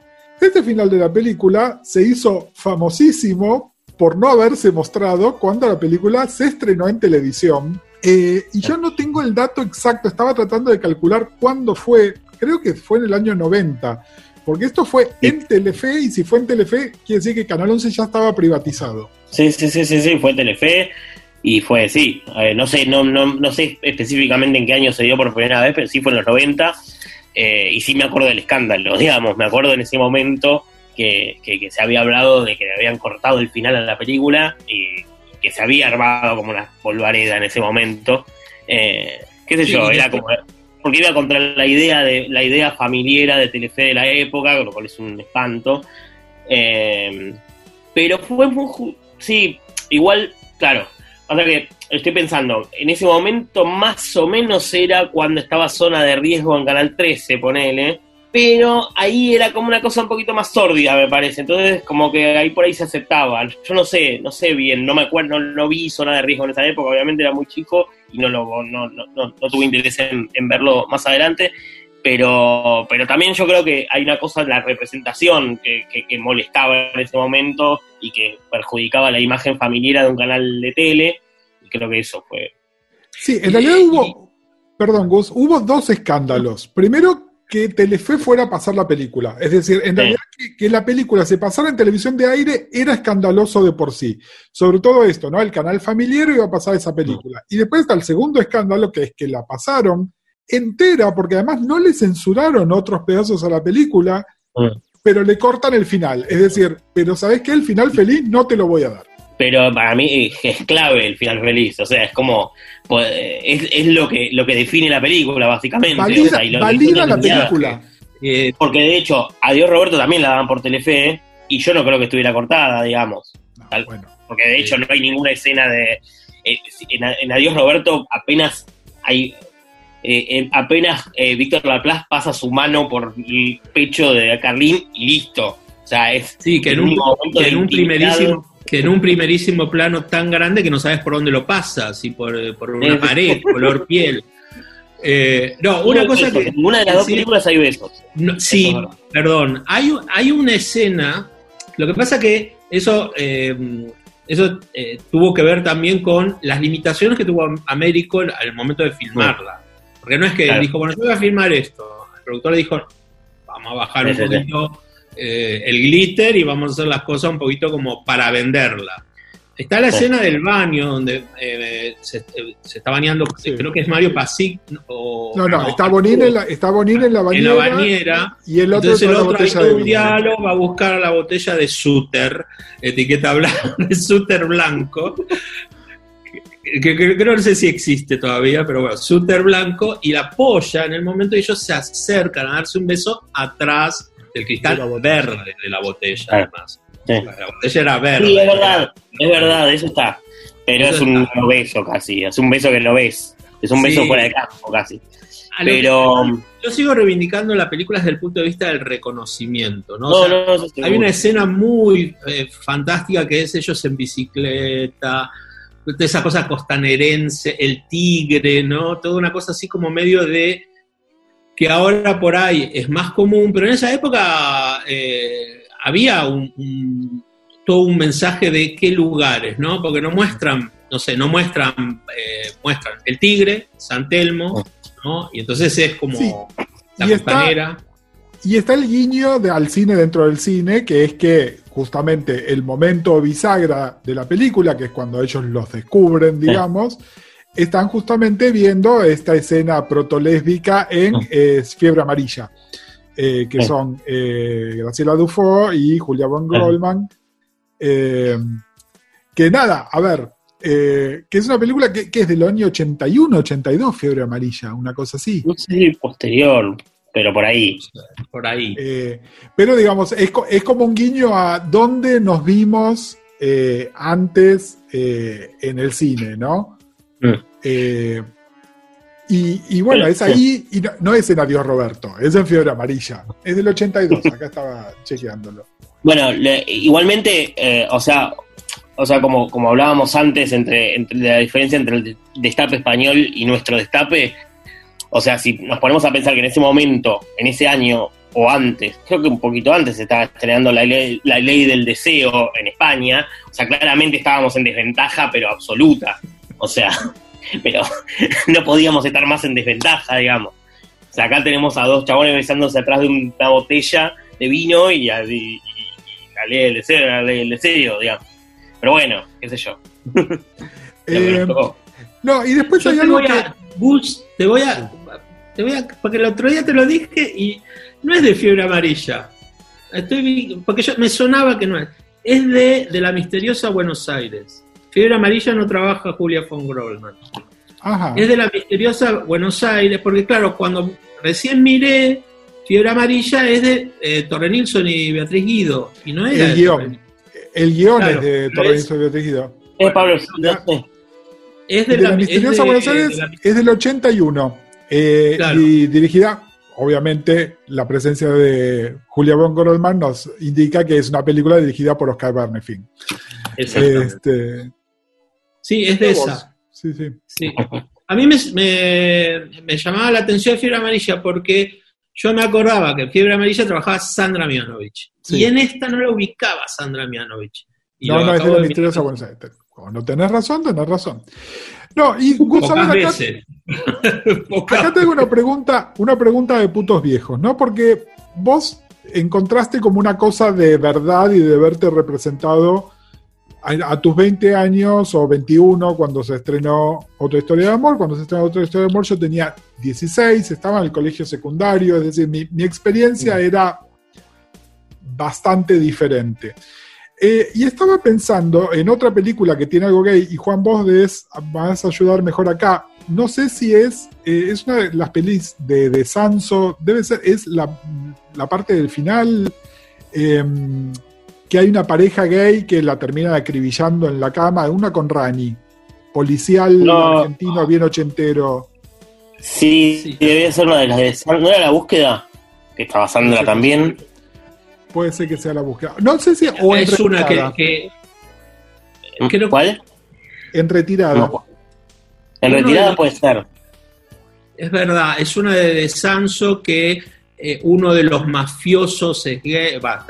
Este final de la película se hizo famosísimo por no haberse mostrado cuando la película se estrenó en televisión eh, y yo no tengo el dato exacto, estaba tratando de calcular cuándo fue, creo que fue en el año 90, porque esto fue en Telefe y si fue en Telefe quiere decir que Canal 11 ya estaba privatizado. Sí, sí, sí, sí, sí, fue en Telefe y fue, sí, no sé, no, no, no sé específicamente en qué año se dio por primera vez, pero sí fue en los 90 eh, y sí me acuerdo del escándalo, <laughs> digamos, me acuerdo en ese momento que, que, se había hablado de que le habían cortado el final a la película y que se había armado como una polvareda en ese momento. Eh, qué sé yo, era como porque iba contra la idea de la idea familiar de Telefe de la época, lo cual es un espanto. Eh, pero fue muy, sí, igual, claro. O sea que estoy pensando, en ese momento más o menos era cuando estaba zona de riesgo en Canal 13, ponele pero ahí era como una cosa un poquito más sórdida, me parece. Entonces, como que ahí por ahí se aceptaba. Yo no sé, no sé bien, no me acuerdo, no, vi zona de riesgo en esa época, obviamente era muy chico y no, lo, no, no, no, tuve interés en, verlo más adelante. Pero, pero también yo creo que hay una cosa en la representación que, que, molestaba en ese momento y que perjudicaba la imagen familiar de un canal de tele. Y creo que eso fue. Sí, en realidad hubo, perdón, Gus, hubo dos escándalos. Primero, que Telefe fuera a pasar la película. Es decir, en realidad que, la película se pasara en televisión de aire era escandaloso de por sí. Sobre todo esto, ¿no? El canal familiar iba a pasar esa película. Y después está el segundo escándalo, que es que la pasaron entera, porque además no le censuraron otros pedazos a la película, pero le cortan el final. Es decir, pero ¿sabes qué? El final feliz no te lo voy a dar pero para mí es clave el final feliz, o sea, es como, pues, es, lo que lo que define la película, básicamente. Valida, la película. Eh, porque de hecho, Adiós Roberto también la daban por Telefe, y yo no creo que estuviera cortada, digamos. Porque de hecho no hay ninguna escena de... Eh, en, Adiós Roberto apenas hay... Eh, apenas Víctor Laplace pasa su mano por el pecho de Carlín y listo. O sea, es sí, que en un, momento en un primerísimo que en un primerísimo plano tan grande que no sabes por dónde lo pasas, si por, por una pared, color piel. Eh, no, una cosa que. En ninguna de las dos películas hay besos. sí, perdón. Hay, hay una escena. Lo que pasa que eso, eh, eso eh, tuvo que ver también con las limitaciones que tuvo Américo al momento de filmarla. Porque no es que dijo, bueno, yo voy a filmar esto. El productor dijo, vamos a bajar un poquito eh, el glitter y vamos a hacer las cosas un poquito como para venderla. Está la escena del baño donde eh, se, está bañando, creo que es Mario Pasic. O, no, no, está, Bonín en la, está Bonín en la bañera. En la bañera. Y el otro, entonces el otro hay un diálogo, va a buscar la botella de Suter, etiqueta blanca, <laughs> de Suter blanco. Que, que, que, no sé si existe todavía, pero bueno, Suter blanco, y la apoya en el momento ellos se acercan a darse un beso atrás del cristal verde de la botella, además. La botella era verde. Sí, es verdad, es verdad, eso está. Pero es un beso casi, es un beso que lo ves. Es un beso fuera de campo casi. Pero. Yo sigo reivindicando la película desde el punto de vista del reconocimiento, ¿no? hay una escena muy eh, fantástica que es ellos en bicicleta, esa cosa costanerense, el tigre, ¿no? Toda una cosa así como medio de que ahora por ahí es más común, pero en esa época eh, había un, todo un mensaje de qué lugares, ¿no? Porque no muestran no sé, no muestran, eh, muestran el tigre, San Telmo, ¿no? Y entonces es como la y Está, y está el guiño de, al cine dentro del cine, que es que justamente el momento bisagra de la película, que es cuando ellos los descubren, digamos, están justamente viendo esta escena protolésbica en Fiebre Amarilla. Eh, que son eh, Graciela Dufo y Julia von Goldman. Eh, que nada, a ver, que es una película que, es del año 81, 82, Fiebre Amarilla, una cosa así. No sé si posterior, pero por ahí. Por ahí. pero digamos, es, es, como un guiño a dónde nos vimos antes en el cine, ¿no? Mm. Y, bueno, es ahí, y no, es en Adiós Roberto, es en Fiebre Amarilla. Es del 82, acá estaba chequeándolo. Bueno, igualmente, eh, o sea, o sea como, como hablábamos antes, entre, entre la diferencia entre el destape español y nuestro destape, o sea, si nos ponemos a pensar que en ese momento, en ese año o antes, creo que un poquito antes se estaba estrenando la ley, la ley del deseo en España, o sea, claramente estábamos en desventaja, pero absoluta. O sea, <laughs> pero <laughs> no podíamos estar más en desventaja, digamos. O sea, acá tenemos a dos chabones besándose atrás de una botella de vino y, a, la ley del serio, la ley del serio, digamos. Pero bueno, qué sé yo. <laughs> Eh, no, y después hay algo que... te voy a... Te voy a... Porque el otro día te lo dije y no es de fiebre amarilla. Estoy, porque yo, me sonaba que no es. Es de, de la misteriosa Buenos Aires. Fiebre Amarilla no trabaja Julia von Grolman. Es de la misteriosa Buenos Aires, porque claro, cuando recién miré, Fiebre Amarilla es de eh, Torre Nilsson y Beatriz Guido. Y no era el guion. El guion es de Torre Nilsson y Beatriz Guido. Es Pablo. Es de, la, misteriosa Buenos Aires, es del 81. Eh, y dirigida, obviamente, la presencia de Julia von Grolman nos indica que es una película dirigida por Oscar Bernefin. Este, Sí, es de esa. Sí, sí. A mí me, llamaba la atención Fiebre Amarilla porque yo me acordaba que en Fiebre Amarilla trabajaba Sandra Mianovich. Y en esta no la ubicaba Sandra Mianovich. no, no, es de la misteriosa Buenos Aires. Cuando tenés razón, tenés razón. No, y <laughs> acá, <laughs> acá tengo una pregunta, una pregunta de putos viejos, ¿no? Porque vos encontraste como una cosa de verdad y de verte representado a, tus 20 años o 21 cuando se estrenó Otra Historia de Amor, cuando se estrenó Otra Historia de Amor yo tenía 16, estaba en el colegio secundario, es decir, mi, experiencia era bastante diferente. Eh, y estaba pensando en otra película que tiene algo gay, y Juan, vos des, vas a ayudar mejor acá. No sé si es, eh, es una de las pelis de, de Sanso, debe ser, es la, la parte del final. Eh, que hay una pareja gay que la termina acribillando en la cama, una con Rani, policial argentino bien ochentero. Sí, debe ser una de las de ¿No era la búsqueda? Que estaba Sandra también. Puede ser que sea la búsqueda. No sé si. O es una que. ¿Cuál? En retirada. En retirada puede ser. Es verdad, es una de, Sanso que eh, uno de los mafiosos es gay, va,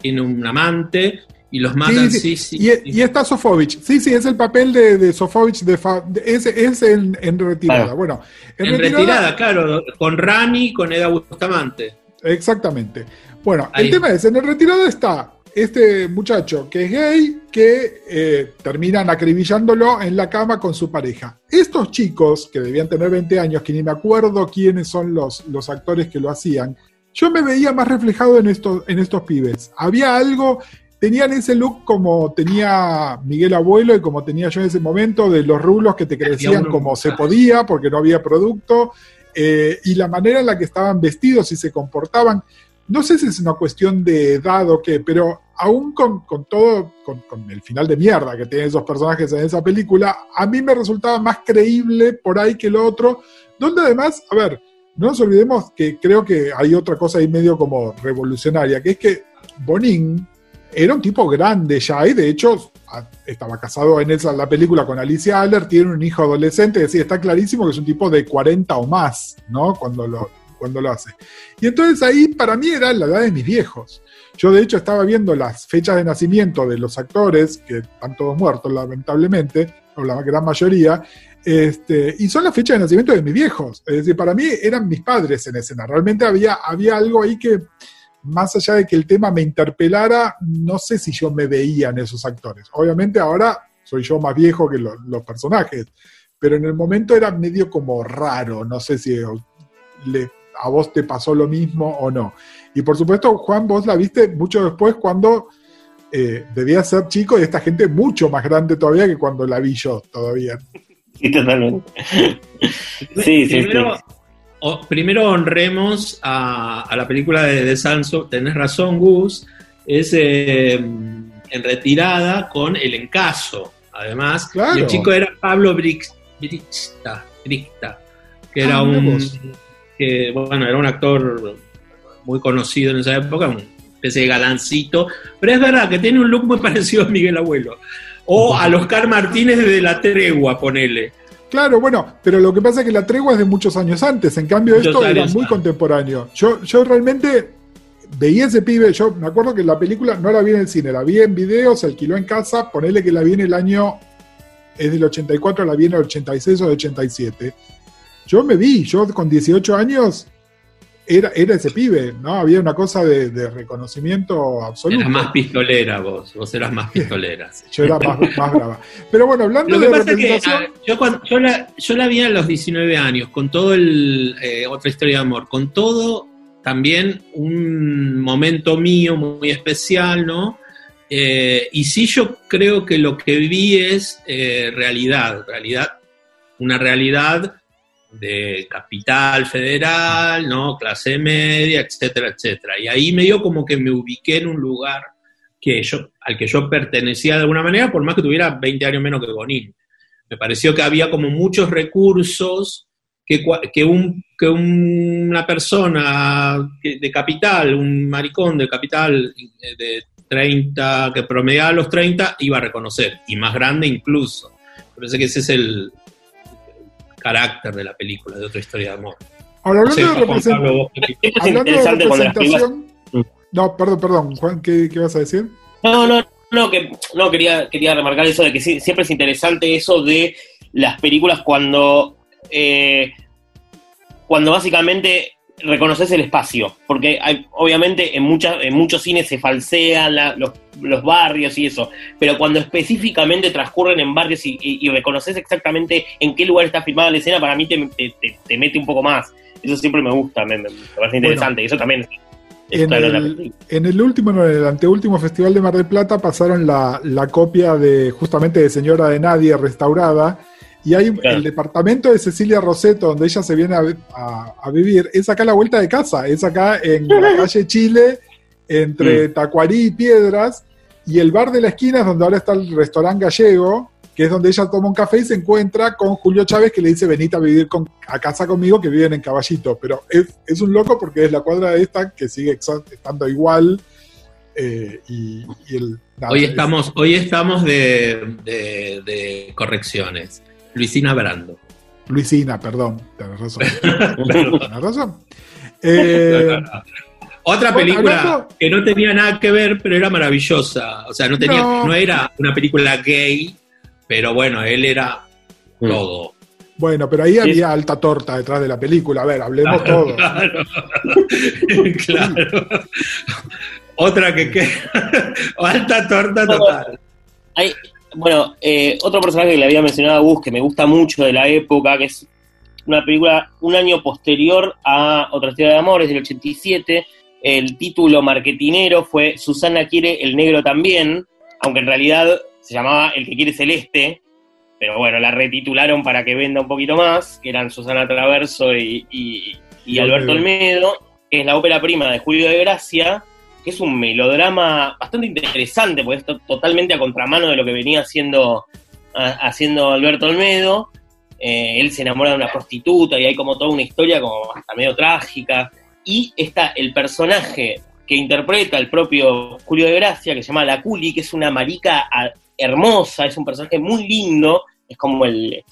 tiene un amante y los matan, sí, sí. y, está Sofovich, sí, sí, es el papel de, de Sofovich, de, es, es en, retirada. Bueno, en, retirada, claro, con Rani, con Eda Bustamante. Exactamente. Bueno, el tema es, en el retirado está este muchacho que es gay, que eh, terminan acribillándolo en la cama con su pareja. Estos chicos, que debían tener 20 años, que ni me acuerdo quiénes son los, los actores que lo hacían, yo me veía más reflejado en estos, en estos pibes. Había algo, tenían ese look como tenía Miguel Abuelo y como tenía yo en ese momento, de los rulos que te crecían como se podía, porque no había producto, eh, y la manera en la que estaban vestidos y se comportaban. No sé si es una cuestión de edad o qué, pero aún con, todo, con, con, el final de mierda que tienen esos personajes en esa película, a mí me resultaba más creíble por ahí que lo otro, donde además, a ver, no nos olvidemos que creo que hay otra cosa ahí medio como revolucionaria, que es que Bonin era un tipo grande ya, y de hecho estaba casado en esa, la película con Alicia Aller, tiene un hijo adolescente, es está clarísimo que es un tipo de 40 o más, ¿no? Cuando lo, cuando lo hace. Y entonces ahí para mí era la edad de mis viejos. Yo de hecho estaba viendo las fechas de nacimiento de los actores, que están todos muertos lamentablemente, o la gran mayoría, este, y son las fechas de nacimiento de mis viejos. Es decir, para mí eran mis padres en escena. Realmente había, había algo ahí que, más allá de que el tema me interpelara, no sé si yo me veía en esos actores. Obviamente ahora soy yo más viejo que los personajes, pero en el momento era medio como raro, no sé si a vos te pasó lo mismo o no. Y por supuesto, Juan, vos la viste mucho después cuando eh, debía ser chico y esta gente mucho más grande todavía que cuando la vi yo todavía. Sí, totalmente. sí, primero, sí, primero honremos a, la película de, de Sanso, tenés razón Gus, es eh, en retirada con El Encaso, además. el chico era Pablo Brixta, que era ah, un que, bueno, era un actor muy conocido en esa época, una especie de galancito, pero es verdad que tiene un look muy <laughs> parecido a Miguel Abuelo. O al Oscar Martínez de La Tregua, ponele. Claro, bueno, pero lo que pasa es que La Tregua es de muchos años antes, en cambio esto era muy contemporáneo. Yo, yo realmente veía ese pibe, yo me acuerdo que la película no la vi en el cine, la vi en video, se alquiló en casa, ponele que la vi en el año, es del 84, la vi en el 86 o el 87. Yo me vi, yo con 18 años era, era ese pibe, ¿no? Había una cosa de, reconocimiento absoluto. Eras más pistolera vos, vos eras más pistolera. yo era más, brava. Pero bueno, hablando de representación... yo, yo, la, yo la vi a los 19 años, con todo el... Eh, otra historia de amor, con todo también un momento mío muy especial, ¿no? Eh, y sí yo creo que lo que vi es eh, realidad, realidad, una realidad de capital federal, ¿no? Clase media, etcétera, etcétera. Y ahí me dio como que me ubiqué en un lugar que yo, al que yo pertenecía de alguna manera, por más que tuviera 20 años menos que Bonín. Me pareció que había como muchos recursos que, que, un, que una persona de capital, un maricón de capital de 30, que promediaba los 30, iba a reconocer, y más grande incluso. Parece que ese es el, carácter de la película, de otra historia de amor. Ahora, hablando, de, representación. No, perdón, perdón, Juan, ¿qué, vas a decir? No, no, no, que no quería, quería remarcar eso de que siempre es interesante eso de las películas cuando, eh, cuando básicamente reconoces el espacio, porque hay, obviamente en, muchas, en muchos cines se falsean los, los, barrios y eso, pero cuando específicamente transcurren en barrios y, reconoces exactamente en qué lugar está filmada la escena, para mí te, te, mete un poco más. Eso siempre me gusta, me, parece interesante, y eso también en el, en el, último, en el anteúltimo Festival de Mar del Plata pasaron la, la copia de justamente de Señora de Nadie restaurada, y hay el departamento de Cecilia Roseto, donde ella se viene a, vivir, es acá a la vuelta de casa, es acá en la <laughs> calle Chile, entre mm. Tacuarí y Piedras, y el bar de la esquina es donde ahora está el restaurante gallego, que es donde ella toma un café y se encuentra con Julio Chávez, que le dice, venite a vivir con, a casa conmigo, que viven en Caballito. Pero es, un loco porque es la cuadra de esta que sigue estando igual. Eh, y, hoy, estamos, hoy estamos de correcciones. Luisina Brando. Luisina, perdón, tenés razón. <laughs> Tienes razón. Eh, Otra película que no tenía nada que ver, pero era maravillosa. O sea, no, tenía, no. era una película gay, pero bueno, él era mm. todo. Bueno, pero ahí había alta torta detrás de la película. A ver, hablemos todo. <laughs> Claro. Otra que, que <laughs> alta torta total. Hay, bueno, eh, otro personaje que le había mencionado a Gus, que me gusta mucho de la época, que es una película un año posterior a Otra historia de amor, es del 87. El título marketinero fue Susana quiere el negro también, aunque en realidad se llamaba El que quiere celeste, pero bueno, la retitularon para que venda un poquito más, que eran Susana Traverso y, y Alberto Olmedo, que es la ópera prima de Julio de Gracia, que es un melodrama bastante interesante, porque es totalmente a contramano de lo que venía haciendo, haciendo Alberto Olmedo. Eh, él se enamora de una prostituta y hay como toda una historia como hasta medio trágica. Y está el personaje que interpreta el propio Julio de Gracia, que se llama La Culi, que es una marica hermosa, es un personaje muy lindo, es como el,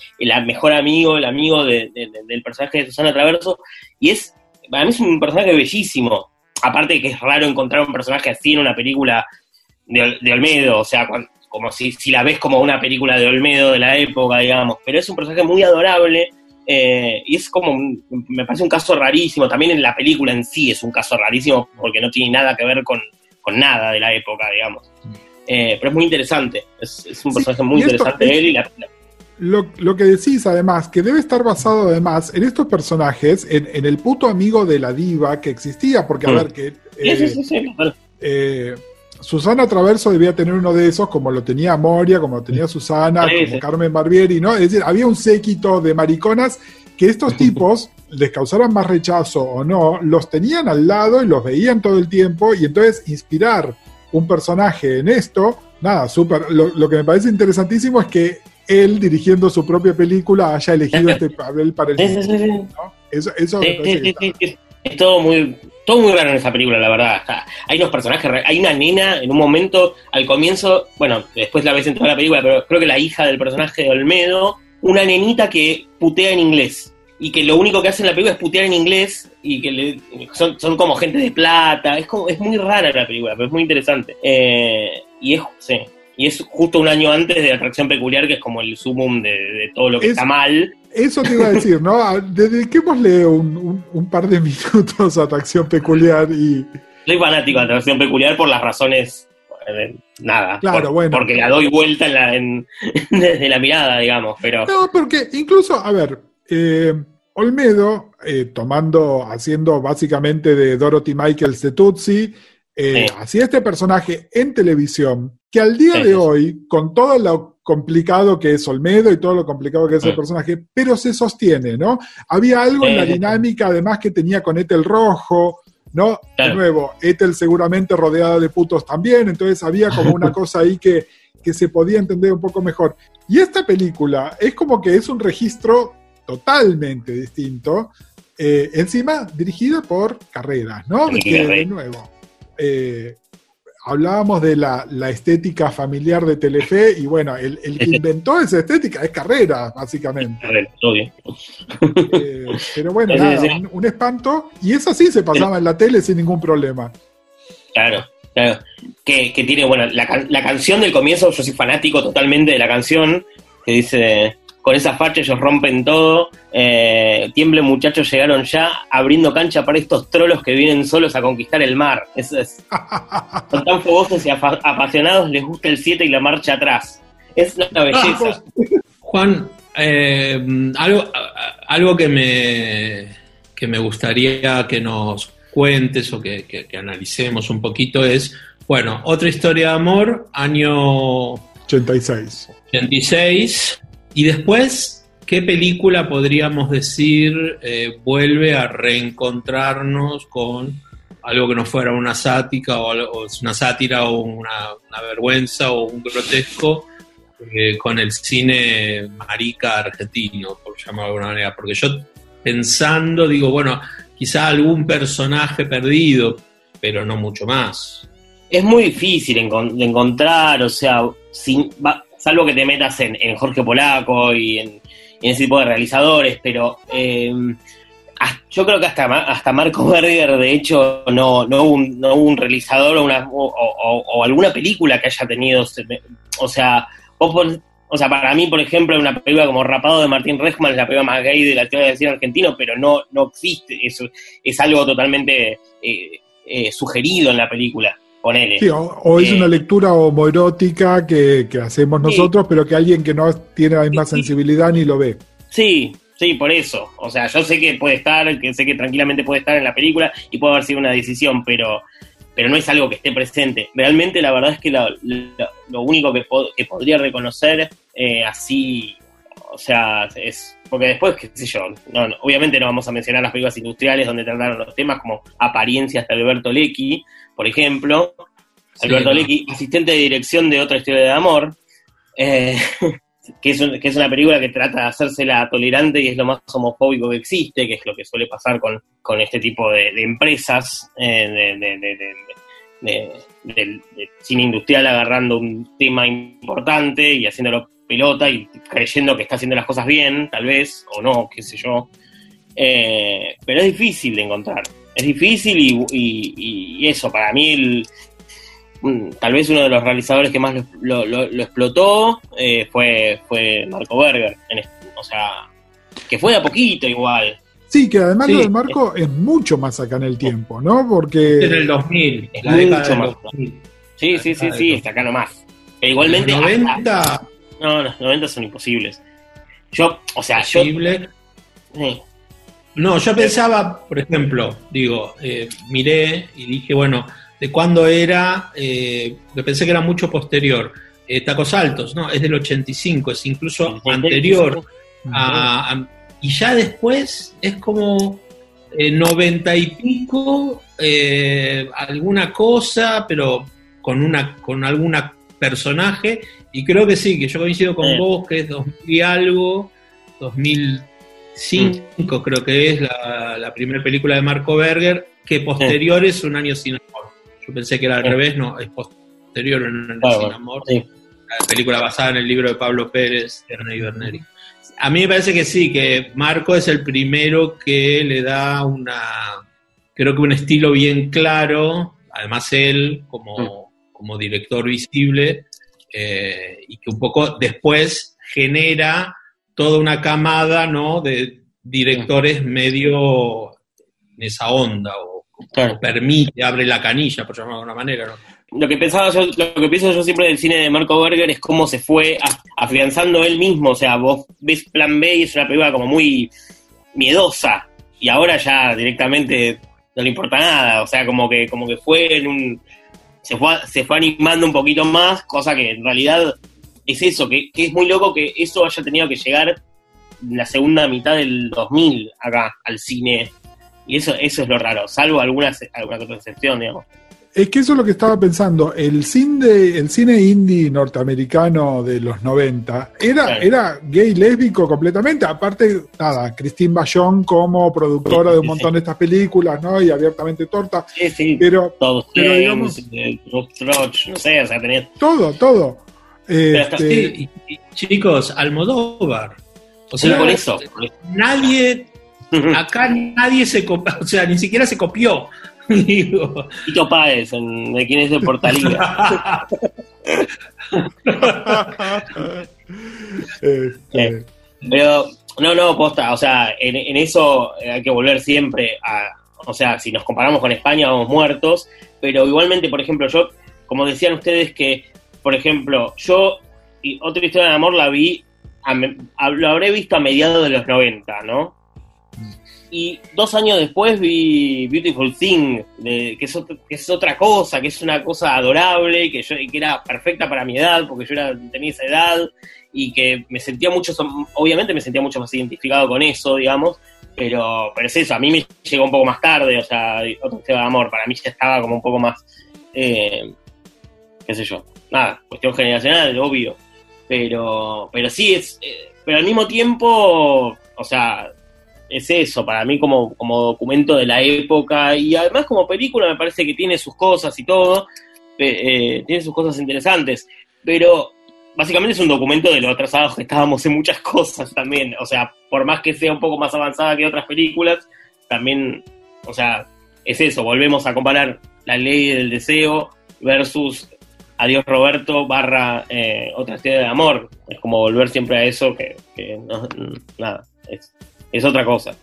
mejor amigo, el amigo del personaje de Susana Traverso, y es, para mí es un personaje bellísimo, aparte de que es raro encontrar un personaje así en una película de, Olmedo, o sea, como si, si la ves como una película de Olmedo de la época, digamos, pero es un personaje muy adorable eh, y es como, me parece un caso rarísimo, también en la película en sí es un caso rarísimo porque no tiene nada que ver con, nada de la época, digamos. Eh, pero es muy interesante, es, un personaje muy interesante él y la, lo, que decís además, que debe estar basado además en estos personajes, en, el puto amigo de la diva que existía, porque a mm. ver, que... Eh, Susana Traverso debía tener uno de esos, como lo tenía Moria, como lo tenía Susana, como Carmen Barbieri, ¿no? Es decir, había un séquito de mariconas que estos <laughs> tipos, les causaran más rechazo o no, los tenían al lado y los veían todo el tiempo, y entonces inspirar un personaje en esto, nada, súper. Lo, que me parece interesantísimo es que él, dirigiendo su propia película, haya elegido este <laughs> papel para el. ¿no? Eso, eso me parece que es todo muy todo muy raro en esa película, la verdad. hay unos personajes, hay una nena en un momento, al comienzo, bueno, después la ves en toda la película, pero creo que la hija del personaje de Olmedo, una nenita que putea en inglés. Y que lo único que hace en la película es putear en inglés y que le, son, como gente de plata. Es, como, es muy rara la película, pero es muy interesante. Eh, y es, sí, y es justo un año antes de Atracción Peculiar, que es como el sumum de, todo lo que está mal. Eso te iba a decir, ¿no? Dediquémosle un, un, par de <laughs> minutos a Atracción Peculiar y... Soy fanático de Atracción Peculiar por las razones... Eh, nada, claro, bueno. porque la doy vuelta en <laughs> desde la mirada, digamos, pero... No, porque incluso, a ver, eh, Olmedo, eh, tomando, haciendo básicamente de Dorothy Michaels de Tutsi, eh, Así este personaje en televisión, que al día de hoy, con todo lo complicado que es Olmedo y todo lo complicado que es el personaje, pero se sostiene, ¿no? Había algo en la dinámica, además, que tenía con Ethel Rojo, ¿no? De nuevo, Ethel seguramente rodeada de putos también, entonces había como una <laughs> cosa ahí que, que se podía entender un poco mejor. Y esta película es como que es un registro totalmente distinto, eh, encima dirigida por Carreras, ¿no? de nuevo eh, hablábamos de la, estética familiar de Telefe y bueno, el, que inventó esa estética es carrera, básicamente. Eh, pero bueno, nada, un, espanto. Y eso sí se pasaba en la tele sin ningún problema. Claro, claro. Que, tiene, bueno, la, la canción del comienzo, yo soy fanático totalmente de la canción, que dice con esa facha ellos rompen todo. Eh, tiemble muchachos llegaron ya abriendo cancha para estos trolos que vienen solos a conquistar el mar. es, <laughs> son tan fogosos y apasionados, les gusta el 7 y la marcha atrás. Es una belleza. <laughs> Juan, eh, algo, algo que me, que me gustaría que nos cuentes o que, que analicemos un poquito es, bueno, otra historia de amor, año 86. 86, y después, ¿qué película podríamos decir eh, vuelve a reencontrarnos con algo que no fuera una sática o, una sátira o una, vergüenza o un grotesco eh, con el cine marica argentino, por llamarlo de alguna manera? Porque yo pensando digo, bueno, quizá algún personaje perdido, pero no mucho más. Es muy difícil de encontrar, o sea, sin, salvo que te metas en, Jorge Polaco y en, ese tipo de realizadores, pero eh, yo creo que hasta, hasta Marco <laughs> Berger, de hecho, no, no, hubo, un, no un realizador o, una, o, alguna película que haya tenido, o sea, o sea, para mí, por ejemplo, una película como Rapado de Martín Rejman es la película más gay de la teoría del cine argentino, pero no, no existe, eso es algo totalmente eh, eh, sugerido en la película o, es una eh, lectura homoerótica que, que hacemos nosotros, pero que alguien que no tiene la misma sensibilidad ni lo ve. Sí, sí, por eso. O sea, yo sé que puede estar, que sé que tranquilamente puede estar en la película y puede haber sido una decisión, pero, pero no es algo que esté presente. Realmente la verdad es que lo, único que, que, podría reconocer eh, así, o sea, es porque después, qué sé yo, no, obviamente no vamos a mencionar las películas industriales donde trataron los temas como Apariencias de Alberto Lecky, por ejemplo. Alberto Lecky, asistente de dirección de Otra Historia de Amor, eh, <laughs> que, es que, es una película que trata de hacérsela tolerante y es lo más homofóbico que existe, que es lo que suele pasar con, con este tipo de, empresas eh, de, del cine industrial agarrando un tema importante y haciéndolo pelota y creyendo que está haciendo las cosas bien, tal vez, o no, qué sé yo. Eh, pero es difícil de encontrar. Es difícil y, eso, para mí mm, tal vez uno de los realizadores que más lo, explotó eh, fue, fue Marco Berger. o sea, que fue de a poquito igual. Sí, que además lo de Marco es, mucho más acá en el tiempo, ¿no? Porque... En el 2000, es la década del 2000. Sí, sí, sí, sí, está acá nomás. Pero igualmente... Los 90... no, los 90 son imposibles. Yo, o sea, yo... No, yo pensaba, por ejemplo, digo, eh, miré y dije, bueno, ¿de cuándo era? Eh, pensé que era mucho posterior. Eh, Tacos Altos, no, es del 85, es incluso anterior a, y ya después es como eh, noventa y pico, eh, alguna cosa, pero con una con alguna personaje, y creo que sí, que yo coincido con vos, que es 2000 y algo, 2005 mm. creo que es la, primera película de Marco Berger, que posterior es Un año sin amor. Yo pensé que era al revés, no, es posterior a Un año sin amor. La película basada en el libro de Pablo Pérez, Ernest Berneri. A mí me parece que sí, que Marco es el primero que le da una, creo que un estilo bien claro, además él como, como director visible, eh, y que un poco después genera toda una camada ¿no? de directores medio en esa onda, o, permite, abre la canilla, por llamarlo de alguna manera. ¿no? lo que pensaba yo, lo que pienso yo siempre del cine de Marco Berger es cómo se fue afianzando él mismo. O sea, vos ves Plan B y es una película como muy miedosa. Y ahora ya directamente no le importa nada. O sea, como que, como que fue en un. Se fue, se fue animando un poquito más, cosa que en realidad es eso, que, es muy loco que eso haya tenido que llegar en la segunda mitad del 2000 acá al cine. Y eso, eso es lo raro, salvo algunas, alguna otra excepción, digamos. Es que eso es lo que estaba pensando. El cine, el cine indie norteamericano de los 90 era, era gay lésbico completamente. Aparte, nada, Christine Bachon como productora de un montón de estas películas, ¿no? Y abiertamente torta. Sí, sí. Pero, Todos pero digamos, eh, no sé, o sea. Todo, todo. Este, chicos, Almodóvar. O sea, por eso. Nadie, acá nadie se copió, o sea, ni siquiera se copió. <laughs> Digo. Tito Páez, de quién es el Portaliga. <laughs> Este. Pero, no, no, posta, o sea, en, eso hay que volver siempre a, o sea, si nos comparamos con España vamos muertos, pero igualmente, por ejemplo, yo, como decían ustedes que, por ejemplo, yo, y otra historia de amor la vi, lo habré visto a mediados de los 90, ¿no? Y dos años después vi Beautiful Thing, de, que, es que, es otra cosa, que es una cosa adorable, que, yo, que era perfecta para mi edad, porque yo era, tenía esa edad, y que me sentía mucho, obviamente me sentía mucho más identificado con eso, digamos, pero, pero es eso, a mí me llegó un poco más tarde, o sea, otro tema de amor, para mí ya estaba como un poco más, eh, qué sé yo, nada, cuestión generacional, obvio, pero, pero sí, es, eh, pero al mismo tiempo, o sea, es eso, para mí como, como documento de la época y además como película me parece que tiene sus cosas y todo, eh, tiene sus cosas interesantes, pero básicamente es un documento de lo atrasados que estábamos en muchas <laughs> cosas también, o sea, por más que sea un poco más avanzada que otras películas, también, o sea, es eso, volvemos a comparar la ley del deseo versus Adiós Roberto barra eh, otra historia de amor, es como volver siempre a eso que, no, nada, es es otra cosa.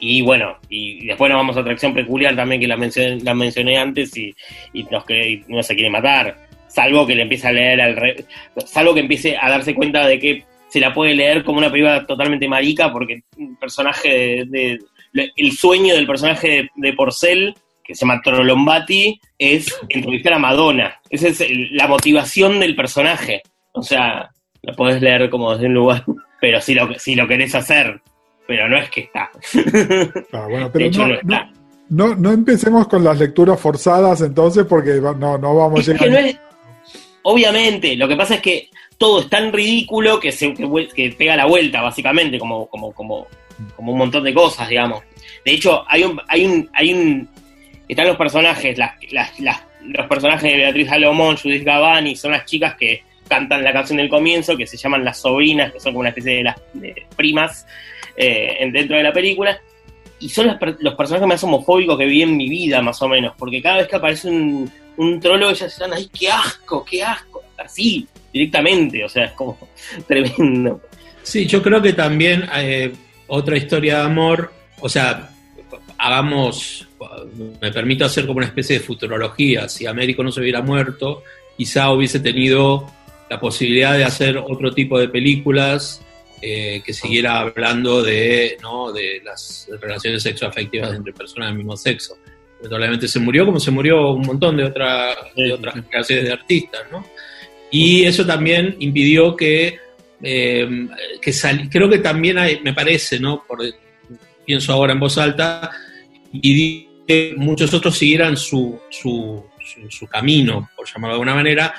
Y bueno, y después nos vamos a atracción peculiar también, que la mencioné, la mencioné antes, y, y nos que no se quiere matar. Salvo que le empiece a leer al re, salvo que empiece a darse cuenta de que se la puede leer como una película totalmente marica, porque un personaje de, el sueño del personaje de, Porcel, que se llama Trolombati, es entrevistar a Madonna. Esa es la motivación del personaje. O sea, la puedes leer como desde un lugar, <laughs> pero si lo, si lo querés hacer pero no es que está. <laughs> Ah, bueno, pero no, no, empecemos con las lecturas forzadas entonces porque no, no vamos a llegar. obviamente, lo que pasa es que todo es tan ridículo que, se, que, pega la vuelta, básicamente, como, como, como, como un montón de cosas, digamos. De hecho, hay un, hay un, hay un, están los personajes, las, las, los personajes de Beatriz Salomón, Judith Gavani, son las chicas que cantan la canción del comienzo, que se llaman las sobrinas, que son como una especie de las de primas, eh, dentro de la película. y son los, personajes más homofóbicos que vi en mi vida, más o menos, porque cada vez que aparece un, un trolo, ellas están, ay, qué asco, qué asco, así, directamente, o sea, es como <laughs> tremendo. Sí, yo creo que también eh, otra historia de amor, o sea, hagamos, me permito hacer como una especie de futurología, si Américo no se hubiera muerto, quizá hubiese tenido la posibilidad de hacer otro tipo de películas eh, que siguiera hablando de, ¿no? de las relaciones sexoafectivas entre personas del mismo sexo. Lamentablemente se murió como se murió un montón de, otra, de otras generaciones de artistas, ¿no? Y eso también impidió que, eh, que creo que también hay, me parece, ¿no? Por, pienso ahora en voz alta, y muchos otros siguieran su, su, su, camino, por llamarlo de alguna manera.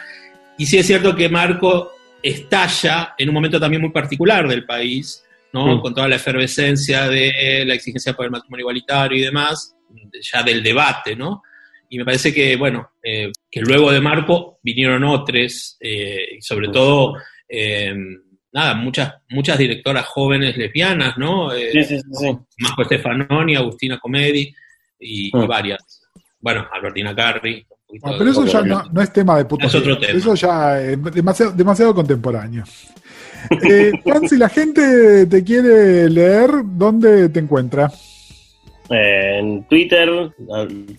Y sí es cierto que Marco estalla en un momento también muy particular del país, ¿no? Mm. Con toda la efervescencia de la exigencia por el matrimonio igualitario y demás, ya del debate, ¿no? Y me parece que, bueno, eh, que luego de Marco vinieron otros, eh, sobre todo, eh, nada, muchas, muchas directoras jóvenes lesbianas, ¿no? sí, sí, sí. Marco Stefanoni, Agustina Comedi y, mm. varias. Bueno, Albertina Carri. Ah, pero eso ya no, es tema de puto. Es otro tema. Eso ya es demasiado, demasiado contemporáneo. <laughs> Eh, Juan, si la gente te quiere leer, ¿dónde te encuentra? en Twitter,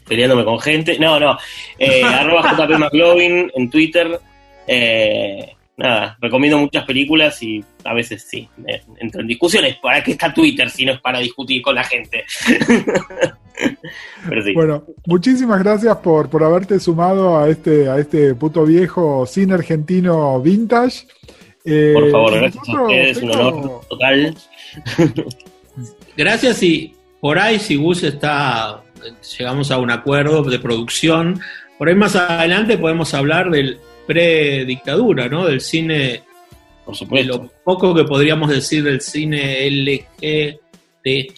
peleándome con gente. No, no. Eh, <laughs> arroba JP McLovin en Twitter. Eh, nada, recomiendo muchas películas y a veces sí, entro en discusiones. ¿Para qué está Twitter si no es para discutir con la gente? <laughs> Bueno, muchísimas gracias por, por haberte sumado a este, a este puto viejo cine argentino vintage. Eh, por favor, gracias a ustedes, un honor total. Gracias y por ahí, si Gus está, llegamos a un acuerdo de producción, por ahí más adelante podemos hablar del pre-dictadura, ¿no? Del cine, por supuesto. lo poco que podríamos decir del cine LGT.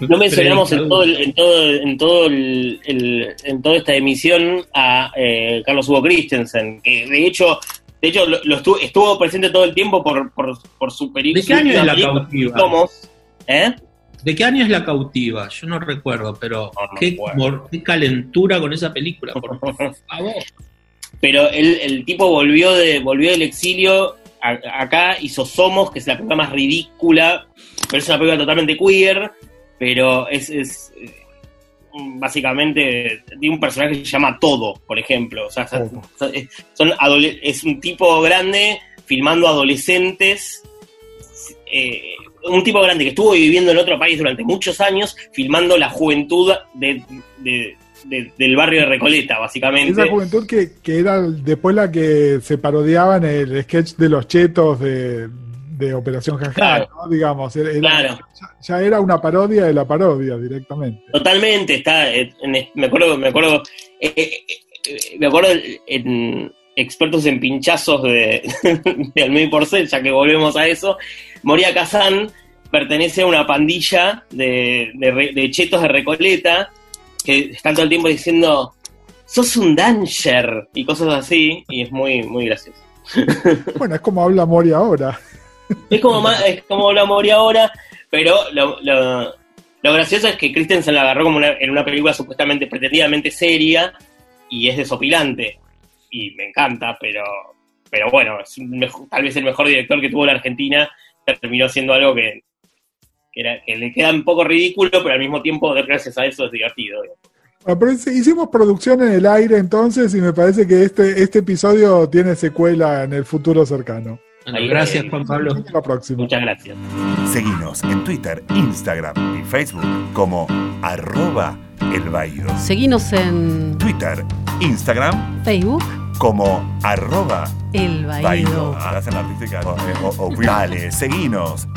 no mencionamos en todo, en todo, en todo el, en toda esta emisión a eh, Carlos Hugo Christensen, que de hecho de hecho, lo, estuvo, estuvo, presente todo el tiempo por, por, por su película. ¿De qué año es la cautiva? ¿Eh? ¿De qué año es La Cautiva? Yo no recuerdo, pero qué, calentura con esa película, por <laughs> favor. Pero el, tipo volvió, de, volvió del exilio, acá hizo Somos, que es la película más ridícula, pero es una película totalmente queer, pero es, es básicamente de un personaje que se llama Todo, por ejemplo. O sea, son es un tipo grande filmando adolescentes. Eh, un tipo grande que estuvo viviendo en otro país durante muchos años, filmando la juventud del barrio de Recoleta, básicamente. Esa juventud que, era después la que se parodiaba en el sketch de los chetos de, Operación Jaja, digamos. Ya, era una parodia de la parodia directamente. Totalmente, está, eh, me acuerdo, me acuerdo, eh, eh, me acuerdo en expertos en pinchazos de, <laughs> de Almeida Porcel, ya que volvemos a eso, Moria Kazan pertenece a una pandilla de, de, chetos de Recoleta que están todo el tiempo diciendo sos un danger y cosas así, y es muy, muy gracioso. <laughs> Bueno, es como habla Moria ahora. Es como, es como habla Moria ahora, pero lo, lo, gracioso es que Christensen la agarró como en una película supuestamente, pretendidamente seria, y es desopilante. Y me encanta, pero, pero bueno, es tal vez el mejor director que tuvo la Argentina terminó siendo algo que, que, le queda un poco ridículo, pero al mismo tiempo, gracias a eso, es divertido. hicimos producción en el aire entonces y me parece que este, este episodio tiene secuela en el futuro cercano. gracias, Juan Pablo. Hasta la próxima. Muchas gracias. Seguimos en Twitter, Instagram y Facebook como arroba el Seguinos en Twitter, Instagram, Facebook como arroba el Baído. Hacen artística o, o, o, Dale, seguinos